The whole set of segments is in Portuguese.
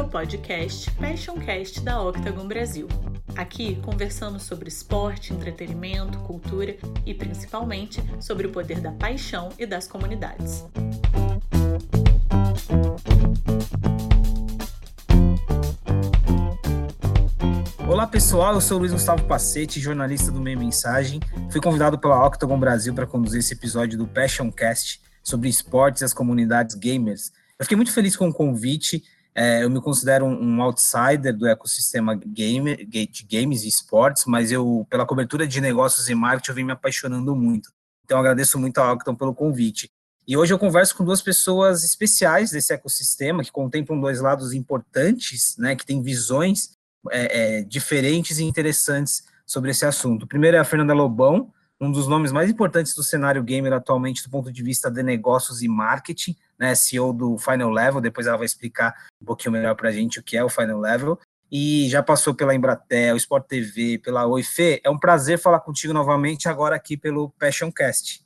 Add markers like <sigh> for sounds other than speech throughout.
o podcast Passioncast da Octagon Brasil. Aqui conversamos sobre esporte, entretenimento, cultura e principalmente sobre o poder da paixão e das comunidades. Olá pessoal, eu sou Luiz Gustavo Pacete, jornalista do Meio Mensagem. Fui convidado pela Octagon Brasil para conduzir esse episódio do Passioncast sobre esportes e as comunidades gamers. Eu fiquei muito feliz com o convite é, eu me considero um, um, outsider do ecossistema gamer, de games e esportes, mas eu, pela cobertura de negócios e marketing, eu vim me apaixonando muito. Então, agradeço muito a Octon pelo convite. E hoje eu converso com duas pessoas especiais desse ecossistema, que contemplam dois lados importantes, né, que têm visões é, é, diferentes e interessantes sobre esse assunto. O primeiro é a Fernanda Lobão, um dos nomes mais importantes do cenário gamer atualmente do ponto de vista de negócios e marketing, né, CEO do Final Level, depois ela vai explicar um pouquinho melhor para a gente o que é o Final Level, e já passou pela Embratel, Sport TV, pela Oife, é um prazer falar contigo novamente agora aqui pelo Passioncast.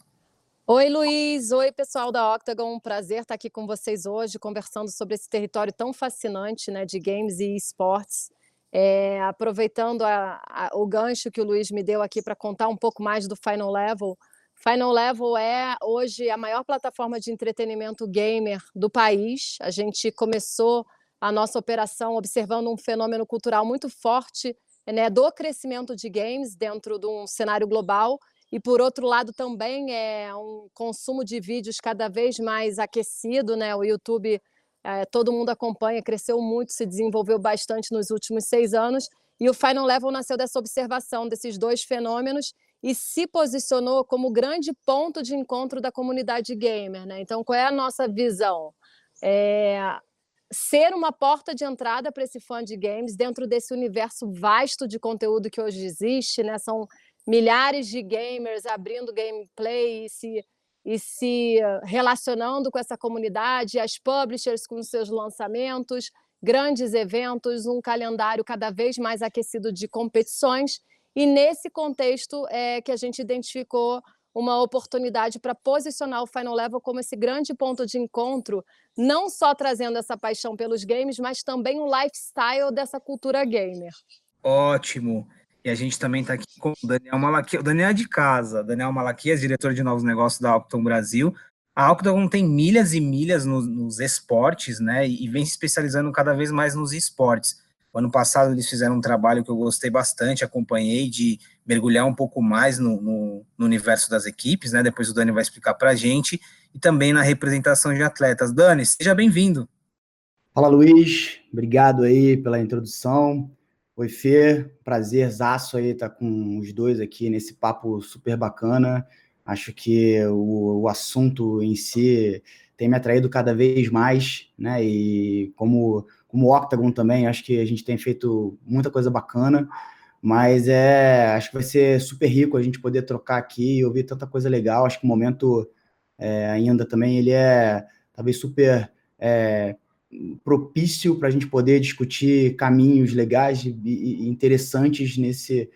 Oi, Luiz. Oi, pessoal da Octagon. Um prazer estar aqui com vocês hoje, conversando sobre esse território tão fascinante né, de games e esportes. É, aproveitando a, a, o gancho que o Luiz me deu aqui para contar um pouco mais do Final Level, Final Level é hoje a maior plataforma de entretenimento gamer do país. A gente começou a nossa operação observando um fenômeno cultural muito forte né, do crescimento de games dentro de um cenário global. E, por outro lado, também é um consumo de vídeos cada vez mais aquecido. Né? O YouTube, é, todo mundo acompanha, cresceu muito, se desenvolveu bastante nos últimos seis anos. E o Final Level nasceu dessa observação desses dois fenômenos e se posicionou como grande ponto de encontro da comunidade gamer. Né? Então, qual é a nossa visão? É ser uma porta de entrada para esse fã de games dentro desse universo vasto de conteúdo que hoje existe. Né? São milhares de gamers abrindo gameplay e se, e se relacionando com essa comunidade, as publishers com seus lançamentos, grandes eventos, um calendário cada vez mais aquecido de competições e nesse contexto é que a gente identificou uma oportunidade para posicionar o Final Level como esse grande ponto de encontro, não só trazendo essa paixão pelos games, mas também o lifestyle dessa cultura gamer. Ótimo. E a gente também está aqui com o Daniel Malaquias. O Daniel é de casa. Daniel Malaquias, diretor de novos negócios da Octon Brasil. A Octon tem milhas e milhas nos, nos esportes, né? E vem se especializando cada vez mais nos esportes. O ano passado eles fizeram um trabalho que eu gostei bastante, acompanhei, de mergulhar um pouco mais no, no, no universo das equipes, né? Depois o Dani vai explicar para a gente, e também na representação de atletas. Dani, seja bem-vindo. Fala, Luiz. Obrigado aí pela introdução. Oi, Fê. Prazerzaço aí estar tá com os dois aqui nesse papo super bacana. Acho que o, o assunto em si tem me atraído cada vez mais, né? E como como o Octagon também, acho que a gente tem feito muita coisa bacana, mas é, acho que vai ser super rico a gente poder trocar aqui e ouvir tanta coisa legal. Acho que o momento é, ainda também ele é talvez super é, propício para a gente poder discutir caminhos legais e, interessantes nesse,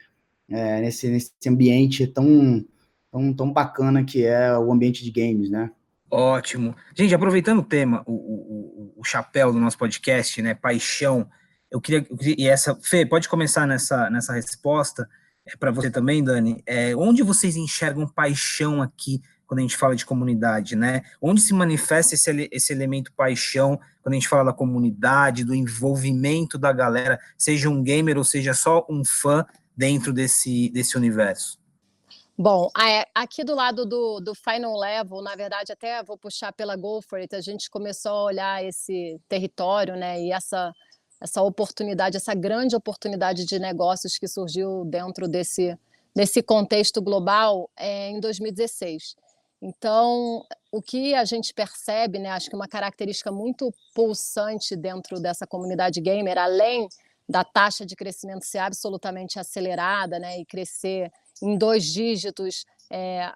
é, nesse, nesse ambiente tão, tão, tão bacana que é o ambiente de games, né? Ótimo. Gente, aproveitando o tema, o, o, o chapéu do nosso podcast, né? Paixão. Eu queria, eu queria, e essa, Fê, pode começar nessa, nessa resposta, é, para você também, Dani. É, onde vocês enxergam paixão aqui quando a gente fala de comunidade, né? Onde se manifesta esse, esse elemento paixão quando a gente fala da comunidade, do envolvimento da galera, seja um gamer ou seja só um fã dentro desse, desse universo? Bom, aqui do lado do, do Final Level, na verdade, até vou puxar pela Go For It, a gente começou a olhar esse território, né, e essa, essa oportunidade, essa grande oportunidade de negócios que surgiu dentro desse, desse contexto global é, em 2016. Então, o que a gente percebe, né, acho que uma característica muito pulsante dentro dessa comunidade gamer, além da taxa de crescimento ser absolutamente acelerada, né, e crescer em dois dígitos, é,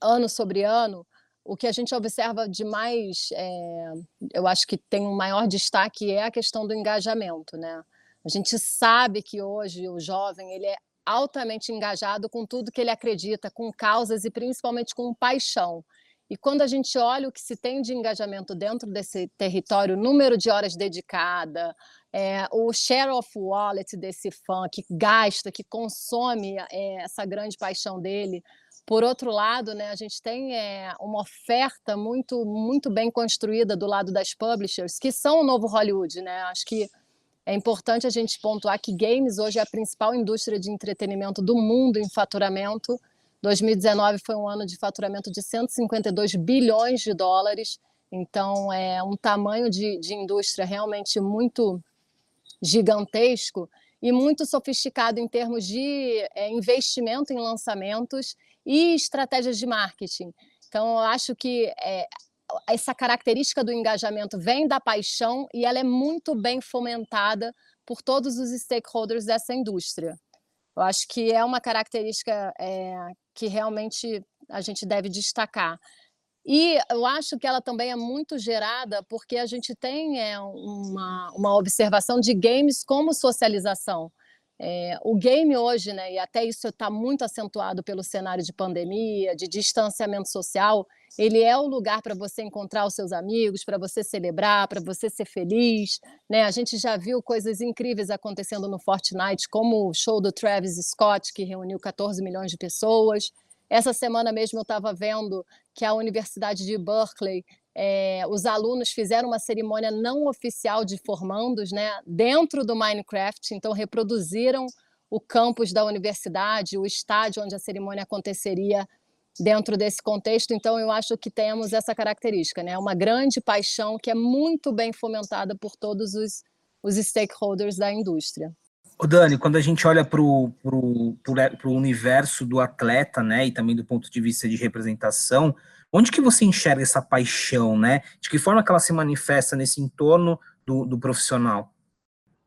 ano sobre ano, o que a gente observa de mais, é, eu acho que tem um maior destaque é a questão do engajamento, né? A gente sabe que hoje o jovem ele é altamente engajado com tudo que ele acredita, com causas e principalmente com paixão. E quando a gente olha o que se tem de engajamento dentro desse território, número de horas dedicada, é, o share of wallet desse fã que gasta, que consome é, essa grande paixão dele. Por outro lado, né, a gente tem é, uma oferta muito, muito bem construída do lado das publishers, que são o novo Hollywood. Né? Acho que é importante a gente pontuar que games hoje é a principal indústria de entretenimento do mundo em faturamento 2019 foi um ano de faturamento de 152 bilhões de dólares, então é um tamanho de, de indústria realmente muito gigantesco e muito sofisticado em termos de é, investimento em lançamentos e estratégias de marketing. Então, eu acho que é, essa característica do engajamento vem da paixão e ela é muito bem fomentada por todos os stakeholders dessa indústria. Eu acho que é uma característica é, que realmente a gente deve destacar. E eu acho que ela também é muito gerada porque a gente tem é, uma, uma observação de games como socialização. É, o game hoje, né, e até isso está muito acentuado pelo cenário de pandemia, de distanciamento social, ele é o lugar para você encontrar os seus amigos, para você celebrar, para você ser feliz. Né? A gente já viu coisas incríveis acontecendo no Fortnite, como o show do Travis Scott, que reuniu 14 milhões de pessoas. Essa semana mesmo eu estava vendo que a Universidade de Berkeley é, os alunos fizeram uma cerimônia não oficial de formandos né, dentro do Minecraft, então reproduziram o campus da universidade, o estádio onde a cerimônia aconteceria dentro desse contexto. Então, eu acho que temos essa característica, né? uma grande paixão que é muito bem fomentada por todos os, os stakeholders da indústria. O Dani, quando a gente olha para o universo do atleta, né, e também do ponto de vista de representação, Onde que você enxerga essa paixão, né? De que forma que ela se manifesta nesse entorno do, do profissional?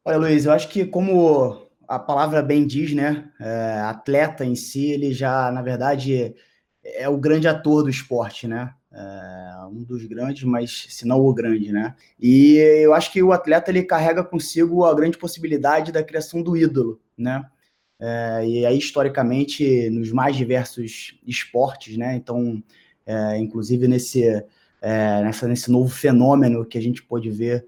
Olha, Luiz, eu acho que como a palavra bem diz, né? É, atleta em si, ele já, na verdade, é o grande ator do esporte, né? É um dos grandes, mas se não o grande, né? E eu acho que o atleta ele carrega consigo a grande possibilidade da criação do ídolo, né? É, e aí, historicamente, nos mais diversos esportes, né? Então, é, inclusive nesse, é, nessa, nesse novo fenômeno que a gente pôde ver,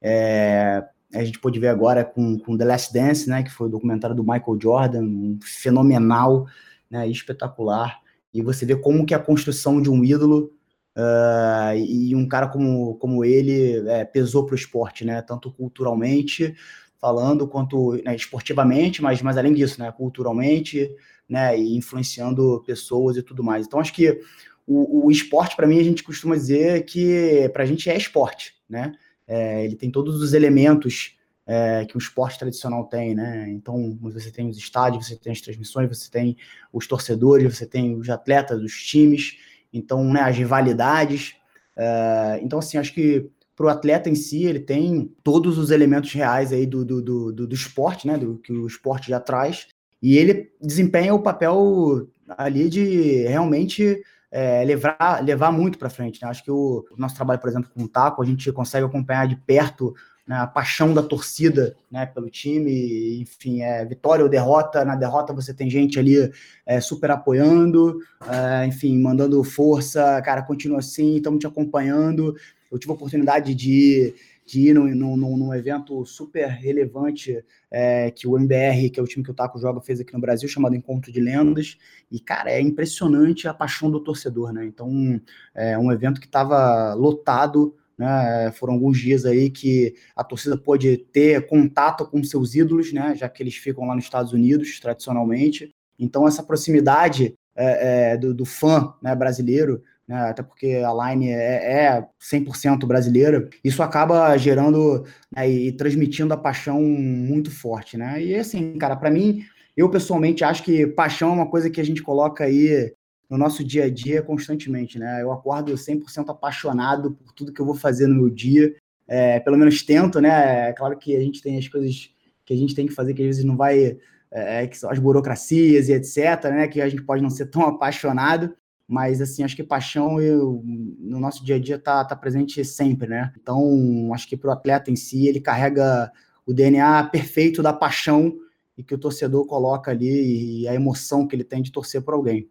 é, a gente pôde ver agora com, com The Last Dance, né, que foi o documentário do Michael Jordan, um fenomenal, né, espetacular, e você vê como que a construção de um ídolo uh, e um cara como, como ele é, pesou para o esporte, né, tanto culturalmente falando quanto né, esportivamente, mas, mas além disso, né, culturalmente, né, e influenciando pessoas e tudo mais. Então acho que o, o esporte, para mim, a gente costuma dizer que para a gente é esporte, né? É, ele tem todos os elementos é, que o esporte tradicional tem, né? Então, você tem os estádios, você tem as transmissões, você tem os torcedores, você tem os atletas, os times, então, né, as rivalidades. É, então, assim, acho que para o atleta em si, ele tem todos os elementos reais aí do, do, do, do, do esporte, né? Do que o esporte já traz, e ele desempenha o papel ali de realmente é, levar, levar muito para frente. Né? Acho que o, o, nosso trabalho, por exemplo, com o Taco, a gente consegue acompanhar de perto né, a paixão da torcida né, pelo time, enfim, é, vitória ou derrota. Na derrota você tem gente ali é, super apoiando, é, enfim, mandando força, cara, continua assim, estamos te acompanhando. Eu tive a oportunidade de de ir num, num, num evento super relevante é, que o MBR, que é o time que o Taco joga, fez aqui no Brasil, chamado Encontro de Lendas. E, cara, é impressionante a paixão do torcedor, né? Então, é um evento que estava lotado, né? Foram alguns dias aí que a torcida pôde ter contato com seus ídolos, né? Já que eles ficam lá nos Estados Unidos, tradicionalmente. Então, essa proximidade é, é, do, do, fã né, brasileiro né, até porque a Line é, é 100% brasileira, isso acaba gerando né, e transmitindo a paixão muito forte, né? E assim, cara, para mim, eu pessoalmente acho que paixão é uma coisa que a gente coloca aí no nosso dia a dia constantemente, né? Eu acordo 100% apaixonado por tudo que eu vou fazer no meu dia, é, pelo menos tento, né? É claro que a gente tem as coisas que a gente tem que fazer que às vezes não vai, é, que são as burocracias e etc, né? Que a gente pode não ser tão <laughs> apaixonado, mas assim, acho que paixão eu, no nosso dia a dia está tá presente sempre, né? Então, acho que para o atleta em si, ele carrega o DNA perfeito da paixão e que o torcedor coloca ali e a emoção que ele tem de torcer por alguém.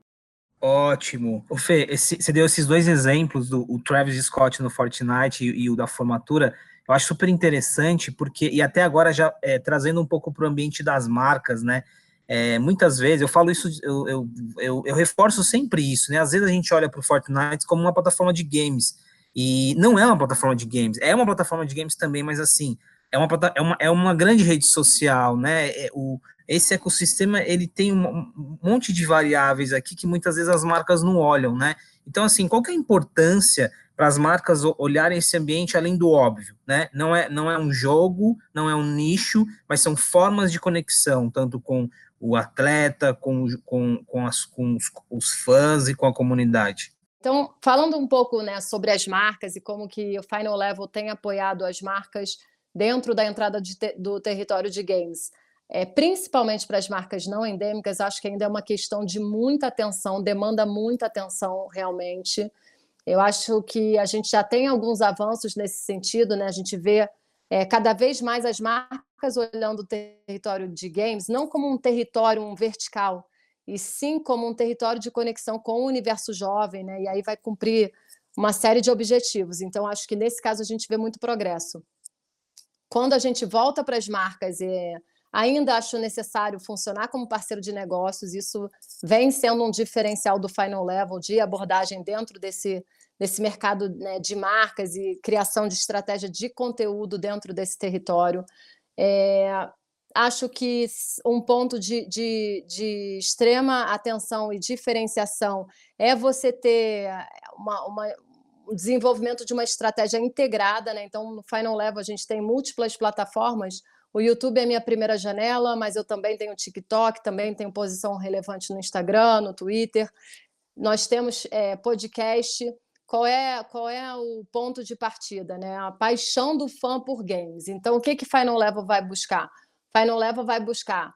Ótimo. O Fê, esse, você deu esses dois exemplos, do o Travis Scott no Fortnite e, e, o da formatura, eu acho super interessante, porque, e até agora já é, trazendo um pouco para o ambiente das marcas, né? É, muitas vezes, eu falo isso, eu, eu, eu, eu reforço sempre isso, né? Às vezes a gente olha para o Fortnite como uma plataforma de games, e não é uma plataforma de games, é uma plataforma de games também, mas assim, é uma, é uma, é uma grande rede social, né? É, o, esse ecossistema ele tem um monte de variáveis aqui que muitas vezes as marcas não olham, né? Então, assim, qual que é a importância para as marcas olharem esse ambiente além do óbvio, né? Não é, não é um jogo, não é um nicho, mas são formas de conexão, tanto com o atleta, com, com, com, as, com os, os fãs e com a comunidade. Então, falando um pouco né, sobre as marcas e como que o Final Level tem apoiado as marcas dentro da entrada te do território de games é, principalmente para as marcas não endêmicas, acho que ainda é uma questão de muita atenção, demanda muita atenção realmente. Eu acho que a gente já tem alguns avanços nesse sentido, né? A gente vê é, cada vez mais as marcas olhando o território de games não como um território um vertical, e sim como um território de conexão com o universo jovem, né? E aí vai cumprir uma série de objetivos. Então, acho que nesse caso a gente vê muito progresso. Quando a gente volta para as marcas Ainda acho necessário funcionar como parceiro de negócios, isso vem sendo um diferencial do Final Level de abordagem dentro desse, desse mercado né, de marcas e criação de estratégia de conteúdo dentro desse território. É, acho que um ponto de, de, de, extrema atenção e diferenciação é você ter uma, uma, desenvolvimento de uma estratégia integrada. Né? Então, no Final Level, a gente tem múltiplas plataformas o YouTube é minha primeira janela, mas eu também tenho TikTok, também tenho posição relevante no Instagram, no Twitter. Nós temos é, podcast. Qual é, qual é o ponto de partida? Né? A paixão do fã por games. Então, o que que Final Level vai buscar? Final Level vai buscar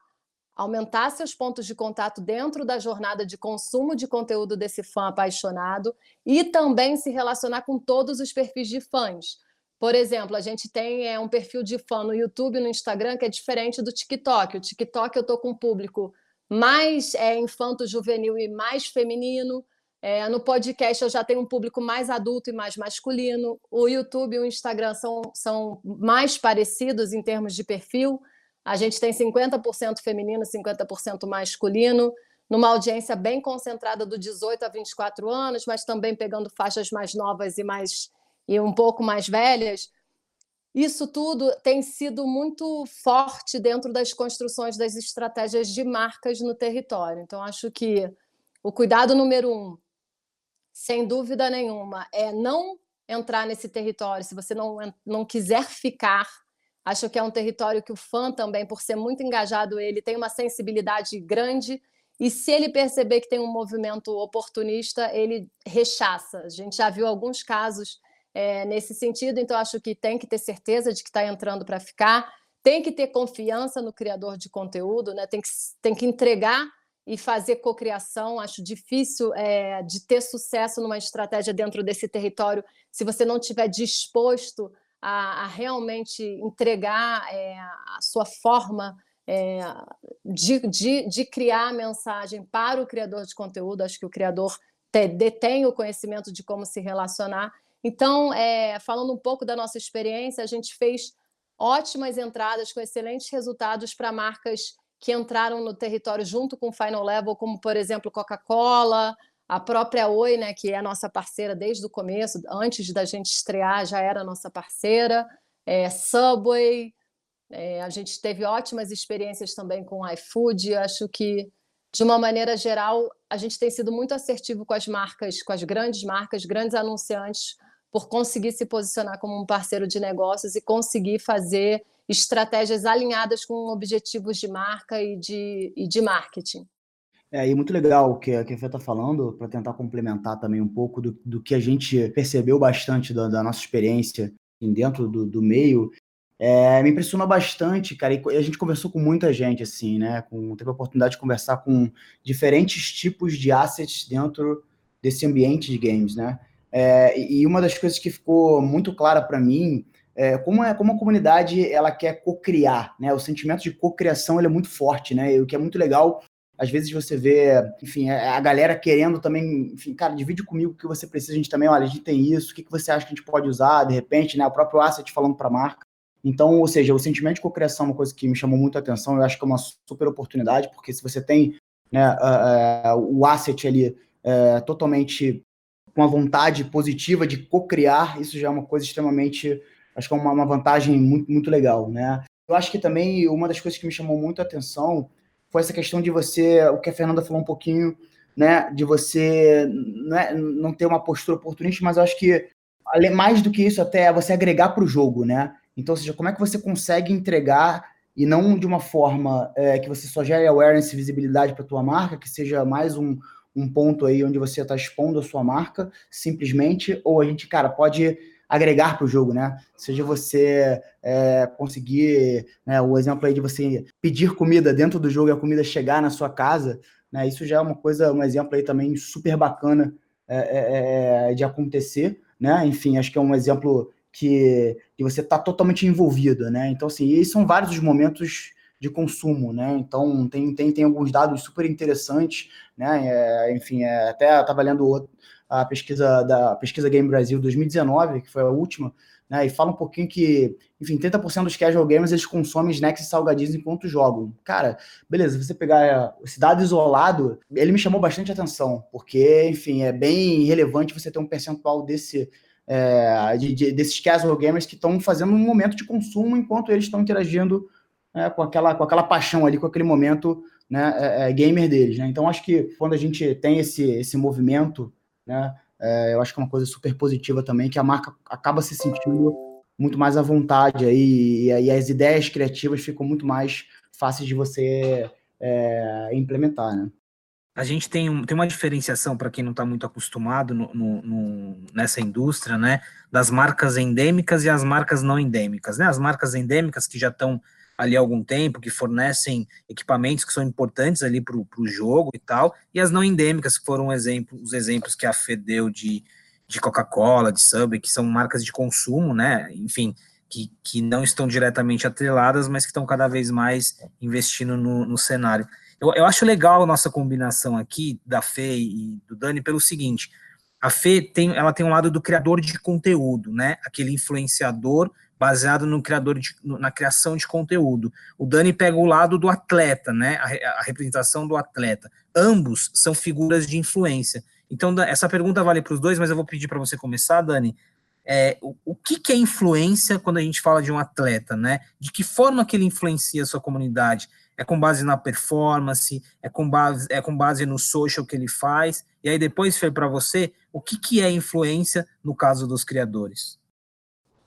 aumentar seus pontos de contato dentro da jornada de consumo de conteúdo desse fã apaixonado e também se relacionar com todos os perfis de fãs. Por exemplo, a gente tem é, um perfil de fã no YouTube no Instagram que é diferente do TikTok. O TikTok eu estou com um público mais é, infanto-juvenil e mais feminino. É, no podcast eu já tenho um público mais adulto e mais masculino. O YouTube e o Instagram são, são mais parecidos em termos de perfil. A gente tem 50% feminino, 50% masculino, numa audiência bem concentrada do 18 a 24 anos, mas também pegando faixas mais novas e mais e um pouco mais velhas, isso tudo tem sido muito forte dentro das construções das estratégias de marcas no território. Então, acho que o cuidado número um, sem dúvida nenhuma, é não entrar nesse território se você não, não quiser ficar. Acho que é um território que o fã também, por ser muito engajado, ele tem uma sensibilidade grande. E se ele perceber que tem um movimento oportunista, ele rechaça. A gente já viu alguns casos é, nesse sentido. Então, acho que tem que ter certeza de que está entrando para ficar, tem que ter confiança no criador de conteúdo, né? tem, que, tem que entregar e fazer cocriação. Acho difícil é, de ter sucesso numa estratégia dentro desse território se você não estiver disposto a, a, realmente entregar é, a sua forma. É, de, de, de criar a mensagem para o criador de conteúdo, acho que o criador detém o conhecimento de como se relacionar então, é, falando um pouco da nossa experiência, a gente fez ótimas entradas com excelentes resultados para marcas que entraram no território junto com o Final Level, como, por exemplo, Coca-Cola, a própria Oi, né, que é nossa parceira desde o começo, antes da gente estrear, já era nossa parceira, é, Subway, é, a gente teve ótimas experiências também com iFood, acho que, de uma maneira geral, a gente tem sido muito assertivo com as marcas, com as grandes marcas, grandes anunciantes, por conseguir se posicionar como um parceiro de negócios e conseguir fazer estratégias alinhadas com objetivos de marca e de, e de marketing. É, e muito legal o que, a Fê está falando, para tentar complementar também um pouco do, do que a gente percebeu bastante da, da nossa experiência dentro do, do meio. É, me impressionou bastante, cara, e a gente conversou com muita gente, assim, né, com, teve a oportunidade de conversar com diferentes tipos de assets dentro desse ambiente de games, né, é, e uma das coisas que ficou muito clara para mim é como, é como a comunidade ela quer co-criar, né? O sentimento de co-criação é muito forte, né? E o que é muito legal Às vezes você vê, enfim, a galera querendo também, enfim, cara, divide comigo o que você precisa, a gente também, olha, a gente tem isso, o que, que você acha que a gente pode usar, de repente, né? O próprio asset falando para a marca. Então, ou seja, o sentimento de cocriação é uma coisa que me chamou muito a atenção, eu acho que é uma super oportunidade, porque se você tem né, uh, uh, o asset ali uh, totalmente com a vontade positiva de co-criar, isso já é uma coisa extremamente, acho que é uma, uma, vantagem muito, muito legal, né? Eu acho que também uma das coisas que me chamou muito a atenção foi essa questão de você, o que a Fernanda falou um pouquinho, né, de você não, é, não ter uma postura oportunista, mas eu acho que mais do que isso até é você agregar para o jogo, né? Então, ou seja, como é que você consegue entregar e não de uma forma é, que você só gere awareness e visibilidade para tua marca, que seja mais um, um ponto aí onde você está expondo a sua marca, simplesmente, ou a gente, cara, pode agregar para o jogo, né? Seja você é, conseguir, né, o exemplo aí de você pedir comida dentro do jogo e a comida chegar na sua casa, né? Isso já é uma coisa, um exemplo aí também super bacana é, é, é de acontecer, né? Enfim, acho que é um exemplo que, que você está totalmente envolvido, né? Então, assim, e são vários os momentos de consumo, né? Então, tem, tem, tem alguns dados super interessantes, né? É, enfim, é, até estava lendo a pesquisa da pesquisa Game Brasil 2019, que foi a última, né? E fala um pouquinho que, enfim, 30% dos casual gamers eles consomem snacks e salgadinhos enquanto jogam. Cara, beleza, você pegar esse dado isolado, ele me chamou bastante atenção, porque, enfim, é bem relevante você ter um percentual desse é, de, de, desses casual gamers que estão fazendo um momento de consumo enquanto eles estão interagindo é, com, aquela, com aquela paixão ali, com aquele momento né, é, é, gamer deles. Né? Então, acho que quando a gente tem esse, esse movimento, né, é, eu acho que é uma coisa super positiva também, que a marca acaba se sentindo muito mais à vontade aí, e, as ideias criativas ficam muito mais fáceis de você é, implementar, né? a gente tem, um, tem uma diferenciação para quem não está muito acostumado no, no, no, nessa indústria, né, das marcas endêmicas e as marcas não endêmicas, né? As marcas endêmicas que já estão ali há algum tempo, que fornecem equipamentos que são importantes ali para o jogo e tal, e as não endêmicas, que foram exemplo, os exemplos que a Fê deu de, de Coca-Cola, de Subway, que são marcas de consumo, né? Enfim, que, que não estão diretamente atreladas, mas que estão cada vez mais investindo no, no cenário. Eu, eu acho legal a nossa combinação aqui da Fê e do Dani pelo seguinte: a Fê tem, ela tem um lado do criador de conteúdo, né? Aquele influenciador baseado no criador de, na criação de conteúdo. O Dani pega o lado do atleta, né? A, a representação do atleta. Ambos são figuras de influência. Então, essa pergunta vale para os dois, mas eu vou pedir para você começar, Dani. É, o, o que, que, é influência quando a gente fala de um atleta, né? De que forma que ele influencia a sua comunidade? é com base na performance, é com base, é com base no social que ele faz, e aí depois foi para você, o que, que é influência no caso dos criadores?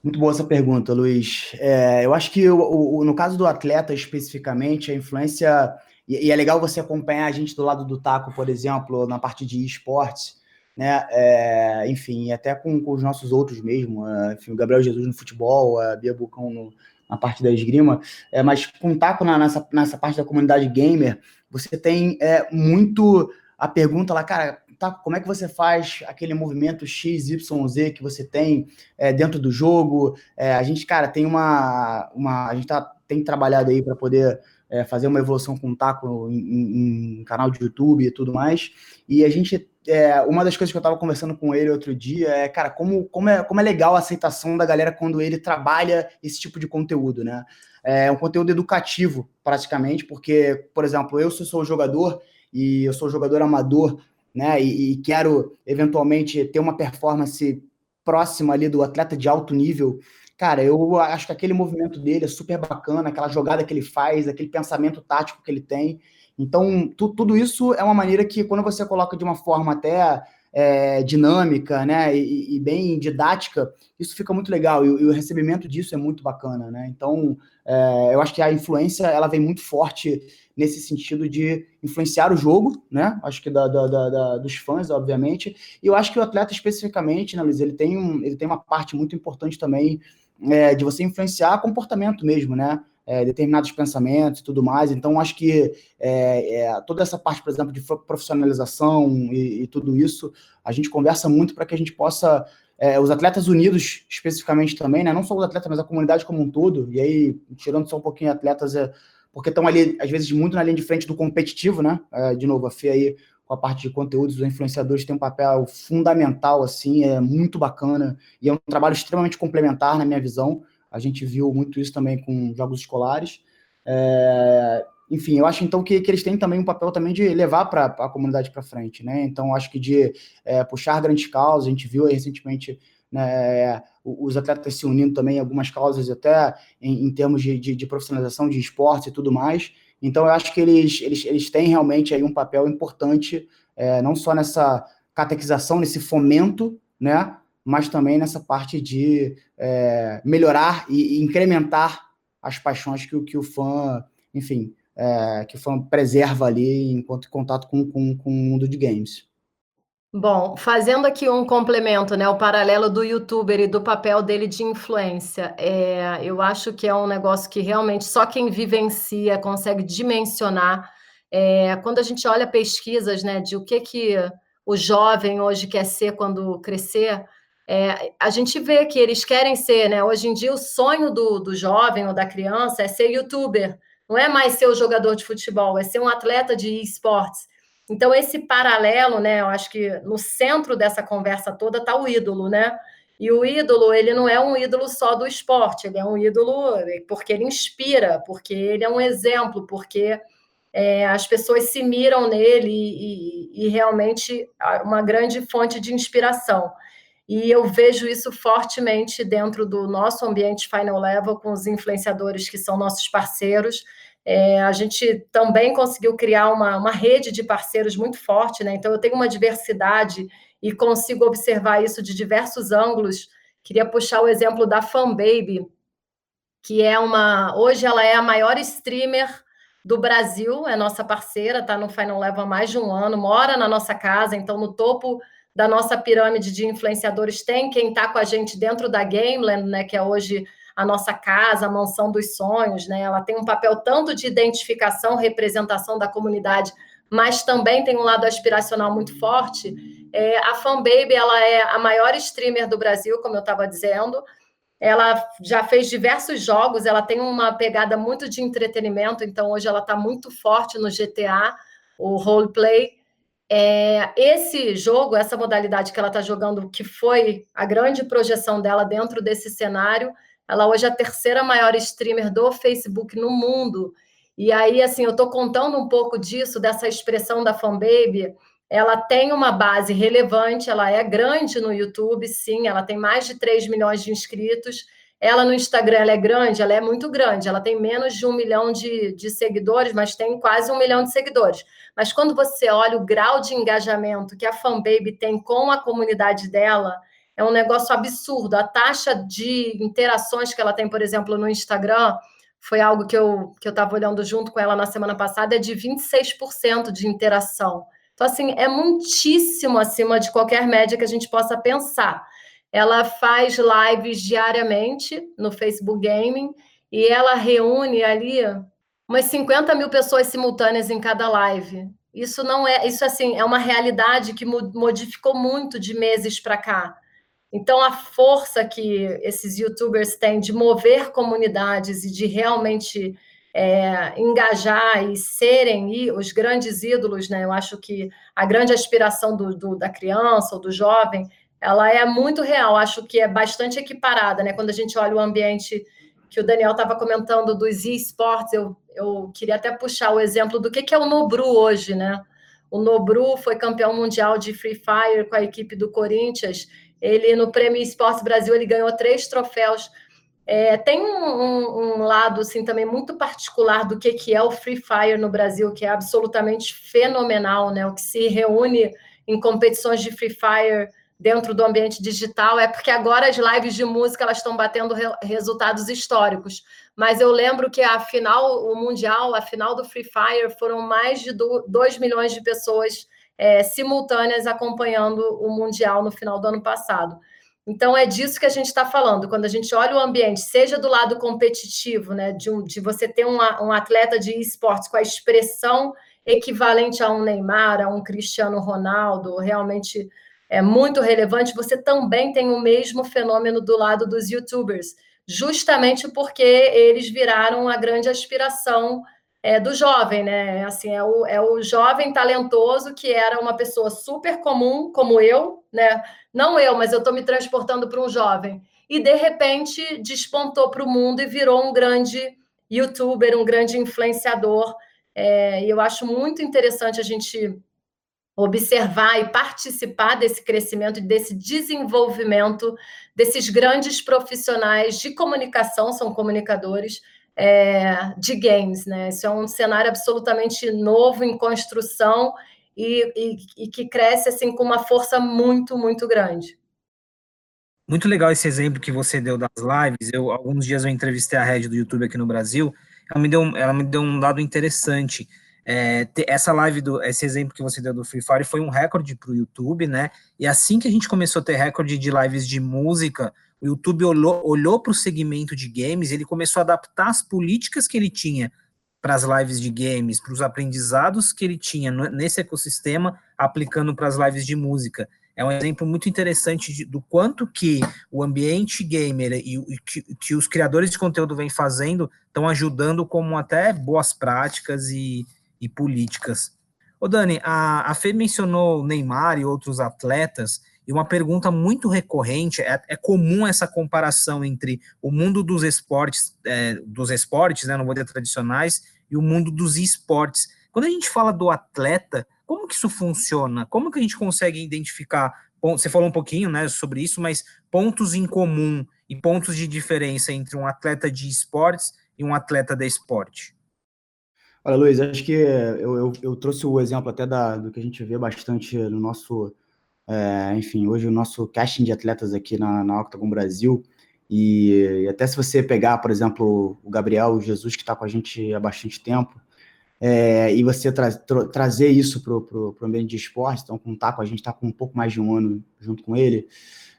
Muito boa essa pergunta, Luiz. É, eu acho que o, o, no caso do atleta especificamente, a influência, e, e, é legal você acompanhar a gente do lado do taco, por exemplo, na parte de esportes, né? É, enfim, até com, com, os nossos outros mesmo, é, enfim, o Gabriel Jesus no futebol, a Bia Bucão no, na parte da esgrima, é, mas com taco na, nessa, nessa parte da comunidade gamer, você tem é, muito a pergunta lá, cara, tá, como é que você faz aquele movimento X, Y, Z que você tem é, dentro do jogo? É, a gente, cara, tem uma, uma a gente tá, tem trabalhado aí para poder é, fazer uma evolução com o taco em, em, em, canal de YouTube e tudo mais. E a gente, uma das coisas que eu estava conversando com ele outro dia é, cara, como, como, é, como é legal a aceitação da galera quando ele trabalha esse tipo de conteúdo, né? É um conteúdo educativo, praticamente, porque, por exemplo, eu sou, sou jogador e eu sou jogador amador, né? E, e quero eventualmente ter uma performance próxima ali do atleta de alto nível Cara, eu acho que aquele movimento dele é super bacana, aquela jogada que ele faz, aquele pensamento tático que ele tem. Então, tu, tudo isso é uma maneira que, quando você coloca de uma forma até é, dinâmica, né, e, e, bem didática, isso fica muito legal, e, e, o recebimento disso é muito bacana, né, então é, eu acho que a influência, ela vem muito forte nesse sentido de influenciar o jogo, né, acho que da, da, da, dos fãs, obviamente, e eu acho que o atleta especificamente, né, Luiz, ele tem, um, ele tem uma parte muito importante também é, de você influenciar comportamento mesmo, né? É, determinados pensamentos e tudo mais. Então, acho que é, é, toda essa parte, por exemplo, de profissionalização e, e tudo isso, a gente conversa muito para que a gente possa, é, os atletas unidos especificamente também, né? Não só os atletas, mas a comunidade como um todo. E aí, tirando só um pouquinho atletas, é, porque estão ali, às vezes, muito na linha de frente do competitivo, né? É, de novo, a Fê aí, com a parte de conteúdos, os influenciadores têm um papel fundamental, assim, é muito bacana, e é um trabalho extremamente complementar, na minha visão. A gente viu muito isso também com jogos escolares. É, enfim, eu acho então que, que eles têm também um papel também de levar para a comunidade para frente, né? Então, acho que de é, puxar grandes causas, a gente viu recentemente né, os atletas se unindo também em algumas causas, até em, em termos de, de, de, profissionalização de esportes e tudo mais. Então, eu acho que eles, eles, eles têm realmente aí um papel importante, é, não só nessa catequização, nesse fomento, né? Mas também nessa parte de é, melhorar e, e incrementar as paixões que, que o fã, enfim, é, que o fã preserva ali enquanto contato com, com, com o mundo de games. Bom, fazendo aqui um complemento, né, o paralelo do youtuber e do papel dele de influência, é, eu acho que é um negócio que realmente só quem vivencia consegue dimensionar. É, quando a gente olha pesquisas, né, de o que que o jovem hoje quer ser quando crescer, é, a gente vê que eles querem ser, né? Hoje em dia o sonho do, do jovem ou da criança é ser youtuber. Não é mais ser o jogador de futebol, é ser um atleta de esportes. Então, esse paralelo, né? Eu acho que no centro dessa conversa toda está o ídolo, né? E o ídolo, ele não é um ídolo só do esporte, ele é um ídolo porque ele inspira, porque ele é um exemplo, porque é, as pessoas se miram nele e, e, e realmente uma grande fonte de inspiração. E eu vejo isso fortemente dentro do nosso ambiente Final Level, com os influenciadores que são nossos parceiros. É, a gente também conseguiu criar uma, uma rede de parceiros muito forte, né? Então, eu tenho uma diversidade e consigo observar isso de diversos ângulos. Queria puxar o exemplo da Fanbaby, que é uma. Hoje ela é a maior streamer do Brasil, é nossa parceira, está no Final Level há mais de um ano, mora na nossa casa, então no topo da nossa pirâmide de influenciadores tem quem está com a gente dentro da Gameland, né, que é hoje a nossa casa, a mansão dos sonhos, né? Ela tem um papel tanto de identificação, representação da comunidade, mas também tem um lado aspiracional muito forte. É, a Fanbaby, ela é a maior streamer do Brasil, como eu estava dizendo. Ela já fez diversos jogos, ela tem uma pegada muito de entretenimento, então hoje ela está muito forte no GTA, o roleplay. É, esse jogo, essa modalidade que ela está jogando, que foi a grande projeção dela dentro desse cenário, ela hoje é a terceira maior streamer do Facebook no mundo. E aí, assim, eu estou contando um pouco disso, dessa expressão da fanbaby. Ela tem uma base relevante, ela é grande no YouTube, sim, ela tem mais de 3 milhões de inscritos. Ela no Instagram ela é grande, ela é muito grande, ela tem menos de um milhão de, de seguidores, mas tem quase um milhão de seguidores. Mas quando você olha o grau de engajamento que a fanbaby tem com a comunidade dela, é um negócio absurdo. A taxa de interações que ela tem, por exemplo, no Instagram, foi algo que eu que eu estava olhando junto com ela na semana passada, é de 26% de interação. Então, assim, é muitíssimo acima de qualquer média que a gente possa pensar. Ela faz lives diariamente no Facebook Gaming e ela reúne ali umas 50 mil pessoas simultâneas em cada live. Isso não é, isso assim, é uma realidade que modificou muito de meses para cá. Então, a força que esses youtubers têm de mover comunidades e de realmente é, engajar e serem os grandes ídolos, né? Eu acho que a grande aspiração do, do, da criança ou do jovem ela é muito real, acho que é bastante equiparada, né? Quando a gente olha o ambiente que o Daniel estava comentando dos esportes, eu, eu queria até puxar o exemplo do que, que é o Nobru hoje, né? O Nobru foi campeão mundial de Free Fire com a equipe do Corinthians. Ele, no Prêmio Esportes Brasil, ele ganhou três troféus. É, tem um, um, um, lado, assim, também muito particular do que, que é o Free Fire no Brasil, que é absolutamente fenomenal, né? O que se reúne em competições de Free Fire dentro do ambiente digital, é porque agora as lives de música elas estão batendo re resultados históricos. Mas eu lembro que a final, o Mundial, a final do Free Fire, foram mais de 2 milhões de pessoas é, simultâneas acompanhando o Mundial no final do ano passado. Então é disso que a gente está falando. Quando a gente olha o ambiente, seja do lado competitivo, né, de, um, de você ter um, um atleta de esportes com a expressão equivalente a um Neymar, a um Cristiano Ronaldo, realmente é muito relevante, você também tem o mesmo fenômeno do lado dos youtubers, justamente porque eles viraram a grande aspiração é, do jovem, né? Assim, é o, é o jovem talentoso que era uma pessoa super comum, como eu, né? Não eu, mas eu estou me transportando para um jovem. E de repente despontou para o mundo e virou um grande youtuber, um grande influenciador. É, e eu acho muito interessante a gente observar e participar desse crescimento, desse desenvolvimento desses grandes profissionais de comunicação, são comunicadores, é, de games, né? Isso é um cenário absolutamente novo em construção e, e, e, que cresce assim com uma força muito, muito grande. Muito legal esse exemplo que você deu das lives. Eu alguns dias eu entrevistei a Red do YouTube aqui no Brasil. Ela me deu, ela me deu um dado interessante. É, essa live, do, esse exemplo que você deu do Free Fire foi um recorde para o YouTube, né? E assim que a gente começou a ter recorde de lives de música, o YouTube olhou, olhou para o segmento de games, ele começou a adaptar as políticas que ele tinha para as lives de games, para os aprendizados que ele tinha nesse ecossistema, aplicando para as lives de música. É um exemplo muito interessante de, do quanto que o ambiente gamer e, e que, que, os criadores de conteúdo vêm fazendo estão ajudando como até boas práticas e, e políticas. Ô Dani, a, a Fê mencionou Neymar e outros atletas, e uma pergunta muito recorrente é, é comum essa comparação entre o mundo dos esportes, é, dos esportes, né, não vou dizer tradicionais, e o mundo dos esportes. Quando a gente fala do atleta, como que isso funciona? Como que a gente consegue identificar? Você falou um pouquinho, né, sobre isso, mas pontos em comum e pontos de diferença entre um atleta de esportes e um atleta de esporte. Olha, Luiz, acho que eu, eu, eu trouxe o exemplo até da, do que a gente vê bastante no nosso é, enfim, hoje o nosso casting de atletas aqui na, na Octagon Brasil, e, e, até se você pegar, por exemplo, o Gabriel o Jesus, que está com a gente há bastante tempo, é, e você tra tra trazer isso para o ambiente de esporte, então com o Taco, a gente está com um pouco mais de um ano junto com ele,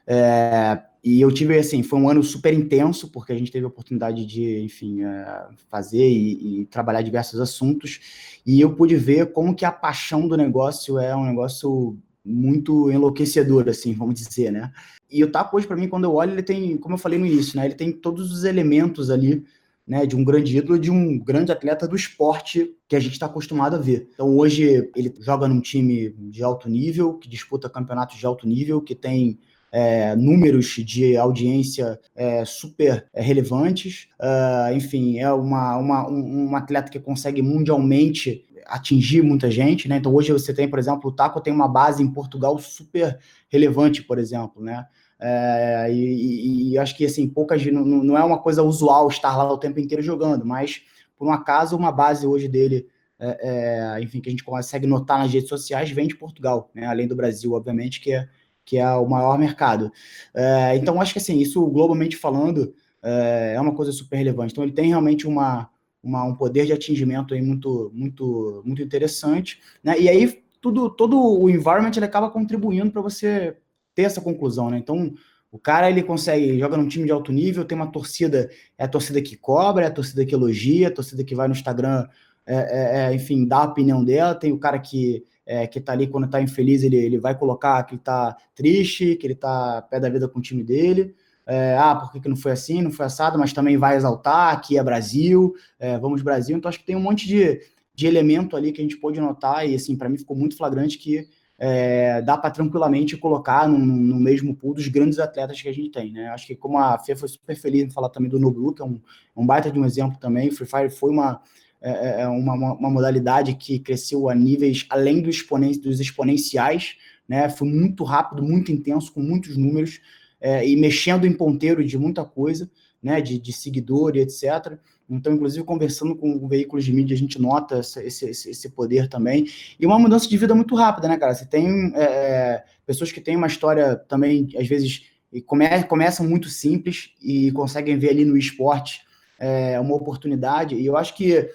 é, e eu tive, assim, foi um ano super intenso, porque a gente teve a oportunidade de, enfim, é, fazer e, e, trabalhar diversos assuntos, e eu pude ver como que a paixão do negócio é um negócio muito enlouquecedor, assim, vamos dizer, né? E o Taco hoje, para mim, quando eu olho, ele tem, como eu falei no início, né? Ele tem todos os elementos ali, né? De um grande ídolo, de um grande atleta do esporte que a gente está acostumado a ver. Então, hoje, ele joga num time de alto nível, que disputa campeonatos de alto nível, que tem é, números de audiência é, super é, relevantes. Uh, enfim, é uma, uma, um, um, atleta que consegue mundialmente atingir muita gente, né? Então hoje você tem, por exemplo, o Taco tem uma base em Portugal super relevante, por exemplo, né? É, e, e, acho que assim, poucas não, não é uma coisa usual estar lá o tempo inteiro jogando, mas por um acaso uma base hoje dele, é, é, enfim, que a gente consegue notar nas redes sociais, vem de Portugal, né? Além do Brasil, obviamente, que é, que é o maior mercado. É, então acho que assim, isso globalmente falando é, é uma coisa super relevante. Então ele tem realmente uma uma, um poder de atingimento aí muito, muito, muito interessante, né? E aí tudo, todo o environment ele acaba contribuindo para você ter essa conclusão, né? Então o cara ele consegue joga num time de alto nível, tem uma torcida, é a torcida que cobra, é a torcida que elogia, é a torcida que vai no Instagram, é, é, é, enfim, dá a opinião dela, tem o cara que é, que tá ali quando tá infeliz, ele, ele vai colocar que ele tá triste, que ele tá pé da vida com o time dele. É, ah, por que, que não foi assim, não foi assado, mas também vai exaltar, aqui é Brasil, é, vamos Brasil, então acho que tem um monte de, de elemento ali que a gente pode notar, e assim, para mim ficou muito flagrante que é, dá para tranquilamente colocar no, no, mesmo pool dos grandes atletas que a gente tem, né? Acho que como a Fê foi super feliz em falar também do Noblu, que é um, um baita de um exemplo também, Free Fire foi uma, é, é uma, uma, modalidade que cresceu a níveis além do exponen dos exponenciais, né? Foi muito rápido, muito intenso, com muitos números, é, e mexendo em ponteiro de muita coisa, né, de, de seguidor e etc. Então, inclusive, conversando com veículos de mídia, a gente nota esse, esse, poder também. E uma mudança de vida muito rápida, né, cara? Você tem é, é pessoas que têm uma história também, às vezes, come, começam muito simples e conseguem ver ali no esporte é, uma oportunidade. E eu acho que, é,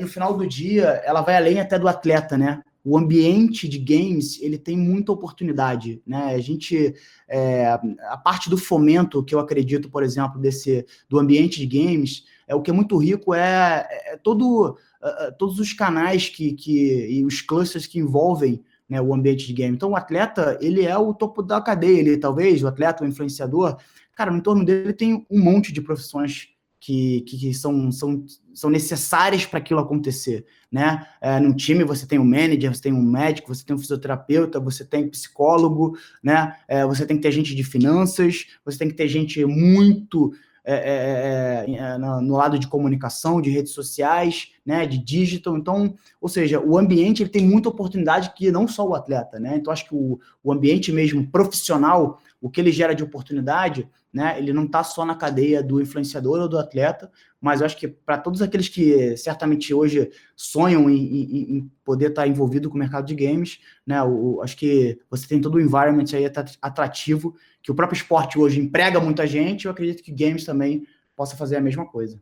no final do dia, ela vai além até do atleta, né? o ambiente de games ele tem muita oportunidade, né? A gente é, a parte do fomento que eu acredito, por exemplo, desse do ambiente de games é o que é muito rico é, é todo uh, todos os canais que, que e os clusters que envolvem né, o ambiente de game. Então o atleta ele é o topo da cadeia, ele talvez o atleta, o influenciador, cara, no entorno dele tem um monte de profissões que, que, são, são, são necessárias para aquilo acontecer, né? É, num time você tem um manager, você tem um médico, você tem um fisioterapeuta, você tem psicólogo, né? É, você tem que ter gente de finanças, você tem que ter gente muito é, é, é, é no lado de comunicação, de redes sociais, né, de digital. Então, ou seja, o ambiente ele tem muita oportunidade que não só o atleta, né? Então, acho que o, o ambiente mesmo profissional, o que ele gera de oportunidade, né? Ele não está só na cadeia do influenciador ou do atleta, mas eu acho que para todos aqueles que certamente hoje sonham em, em, em poder estar tá envolvido com o mercado de games, né? O, acho que você tem todo o environment aí atrativo, que o próprio esporte hoje emprega muita gente, eu acredito que games também possa fazer a mesma coisa.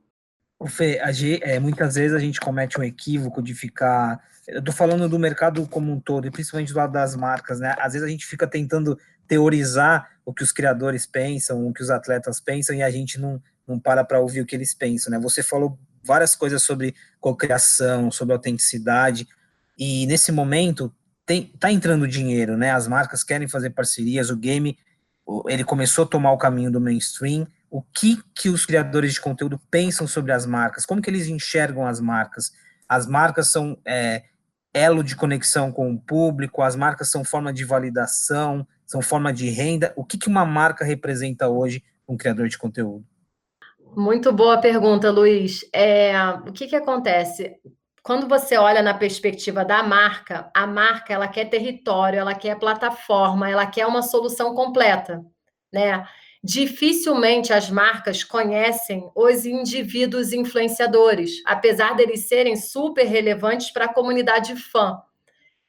Fê, a, é, muitas vezes a gente comete um equívoco de ficar. Eu tô falando do mercado como um todo, e principalmente do lado das marcas, né? Às vezes a gente fica tentando teorizar o que os criadores pensam, o que os atletas pensam, e a gente não, não para para ouvir o que eles pensam, né? Você falou várias coisas sobre cocriação, sobre autenticidade, e nesse momento tem, tá entrando dinheiro, né? As marcas querem fazer parcerias, o game ele começou a tomar o caminho do mainstream. O que que os criadores de conteúdo pensam sobre as marcas? Como que eles enxergam as marcas? As marcas são é, elo de conexão com o público, as marcas são forma de validação, são forma de renda. O que, que uma marca representa hoje um criador de conteúdo? Muito boa pergunta, Luiz. É, o que, que acontece? Quando você olha na perspectiva da marca, a marca ela quer território, ela quer plataforma, ela quer uma solução completa, né? Dificilmente as marcas conhecem os indivíduos influenciadores, apesar deles serem super relevantes para a comunidade fã.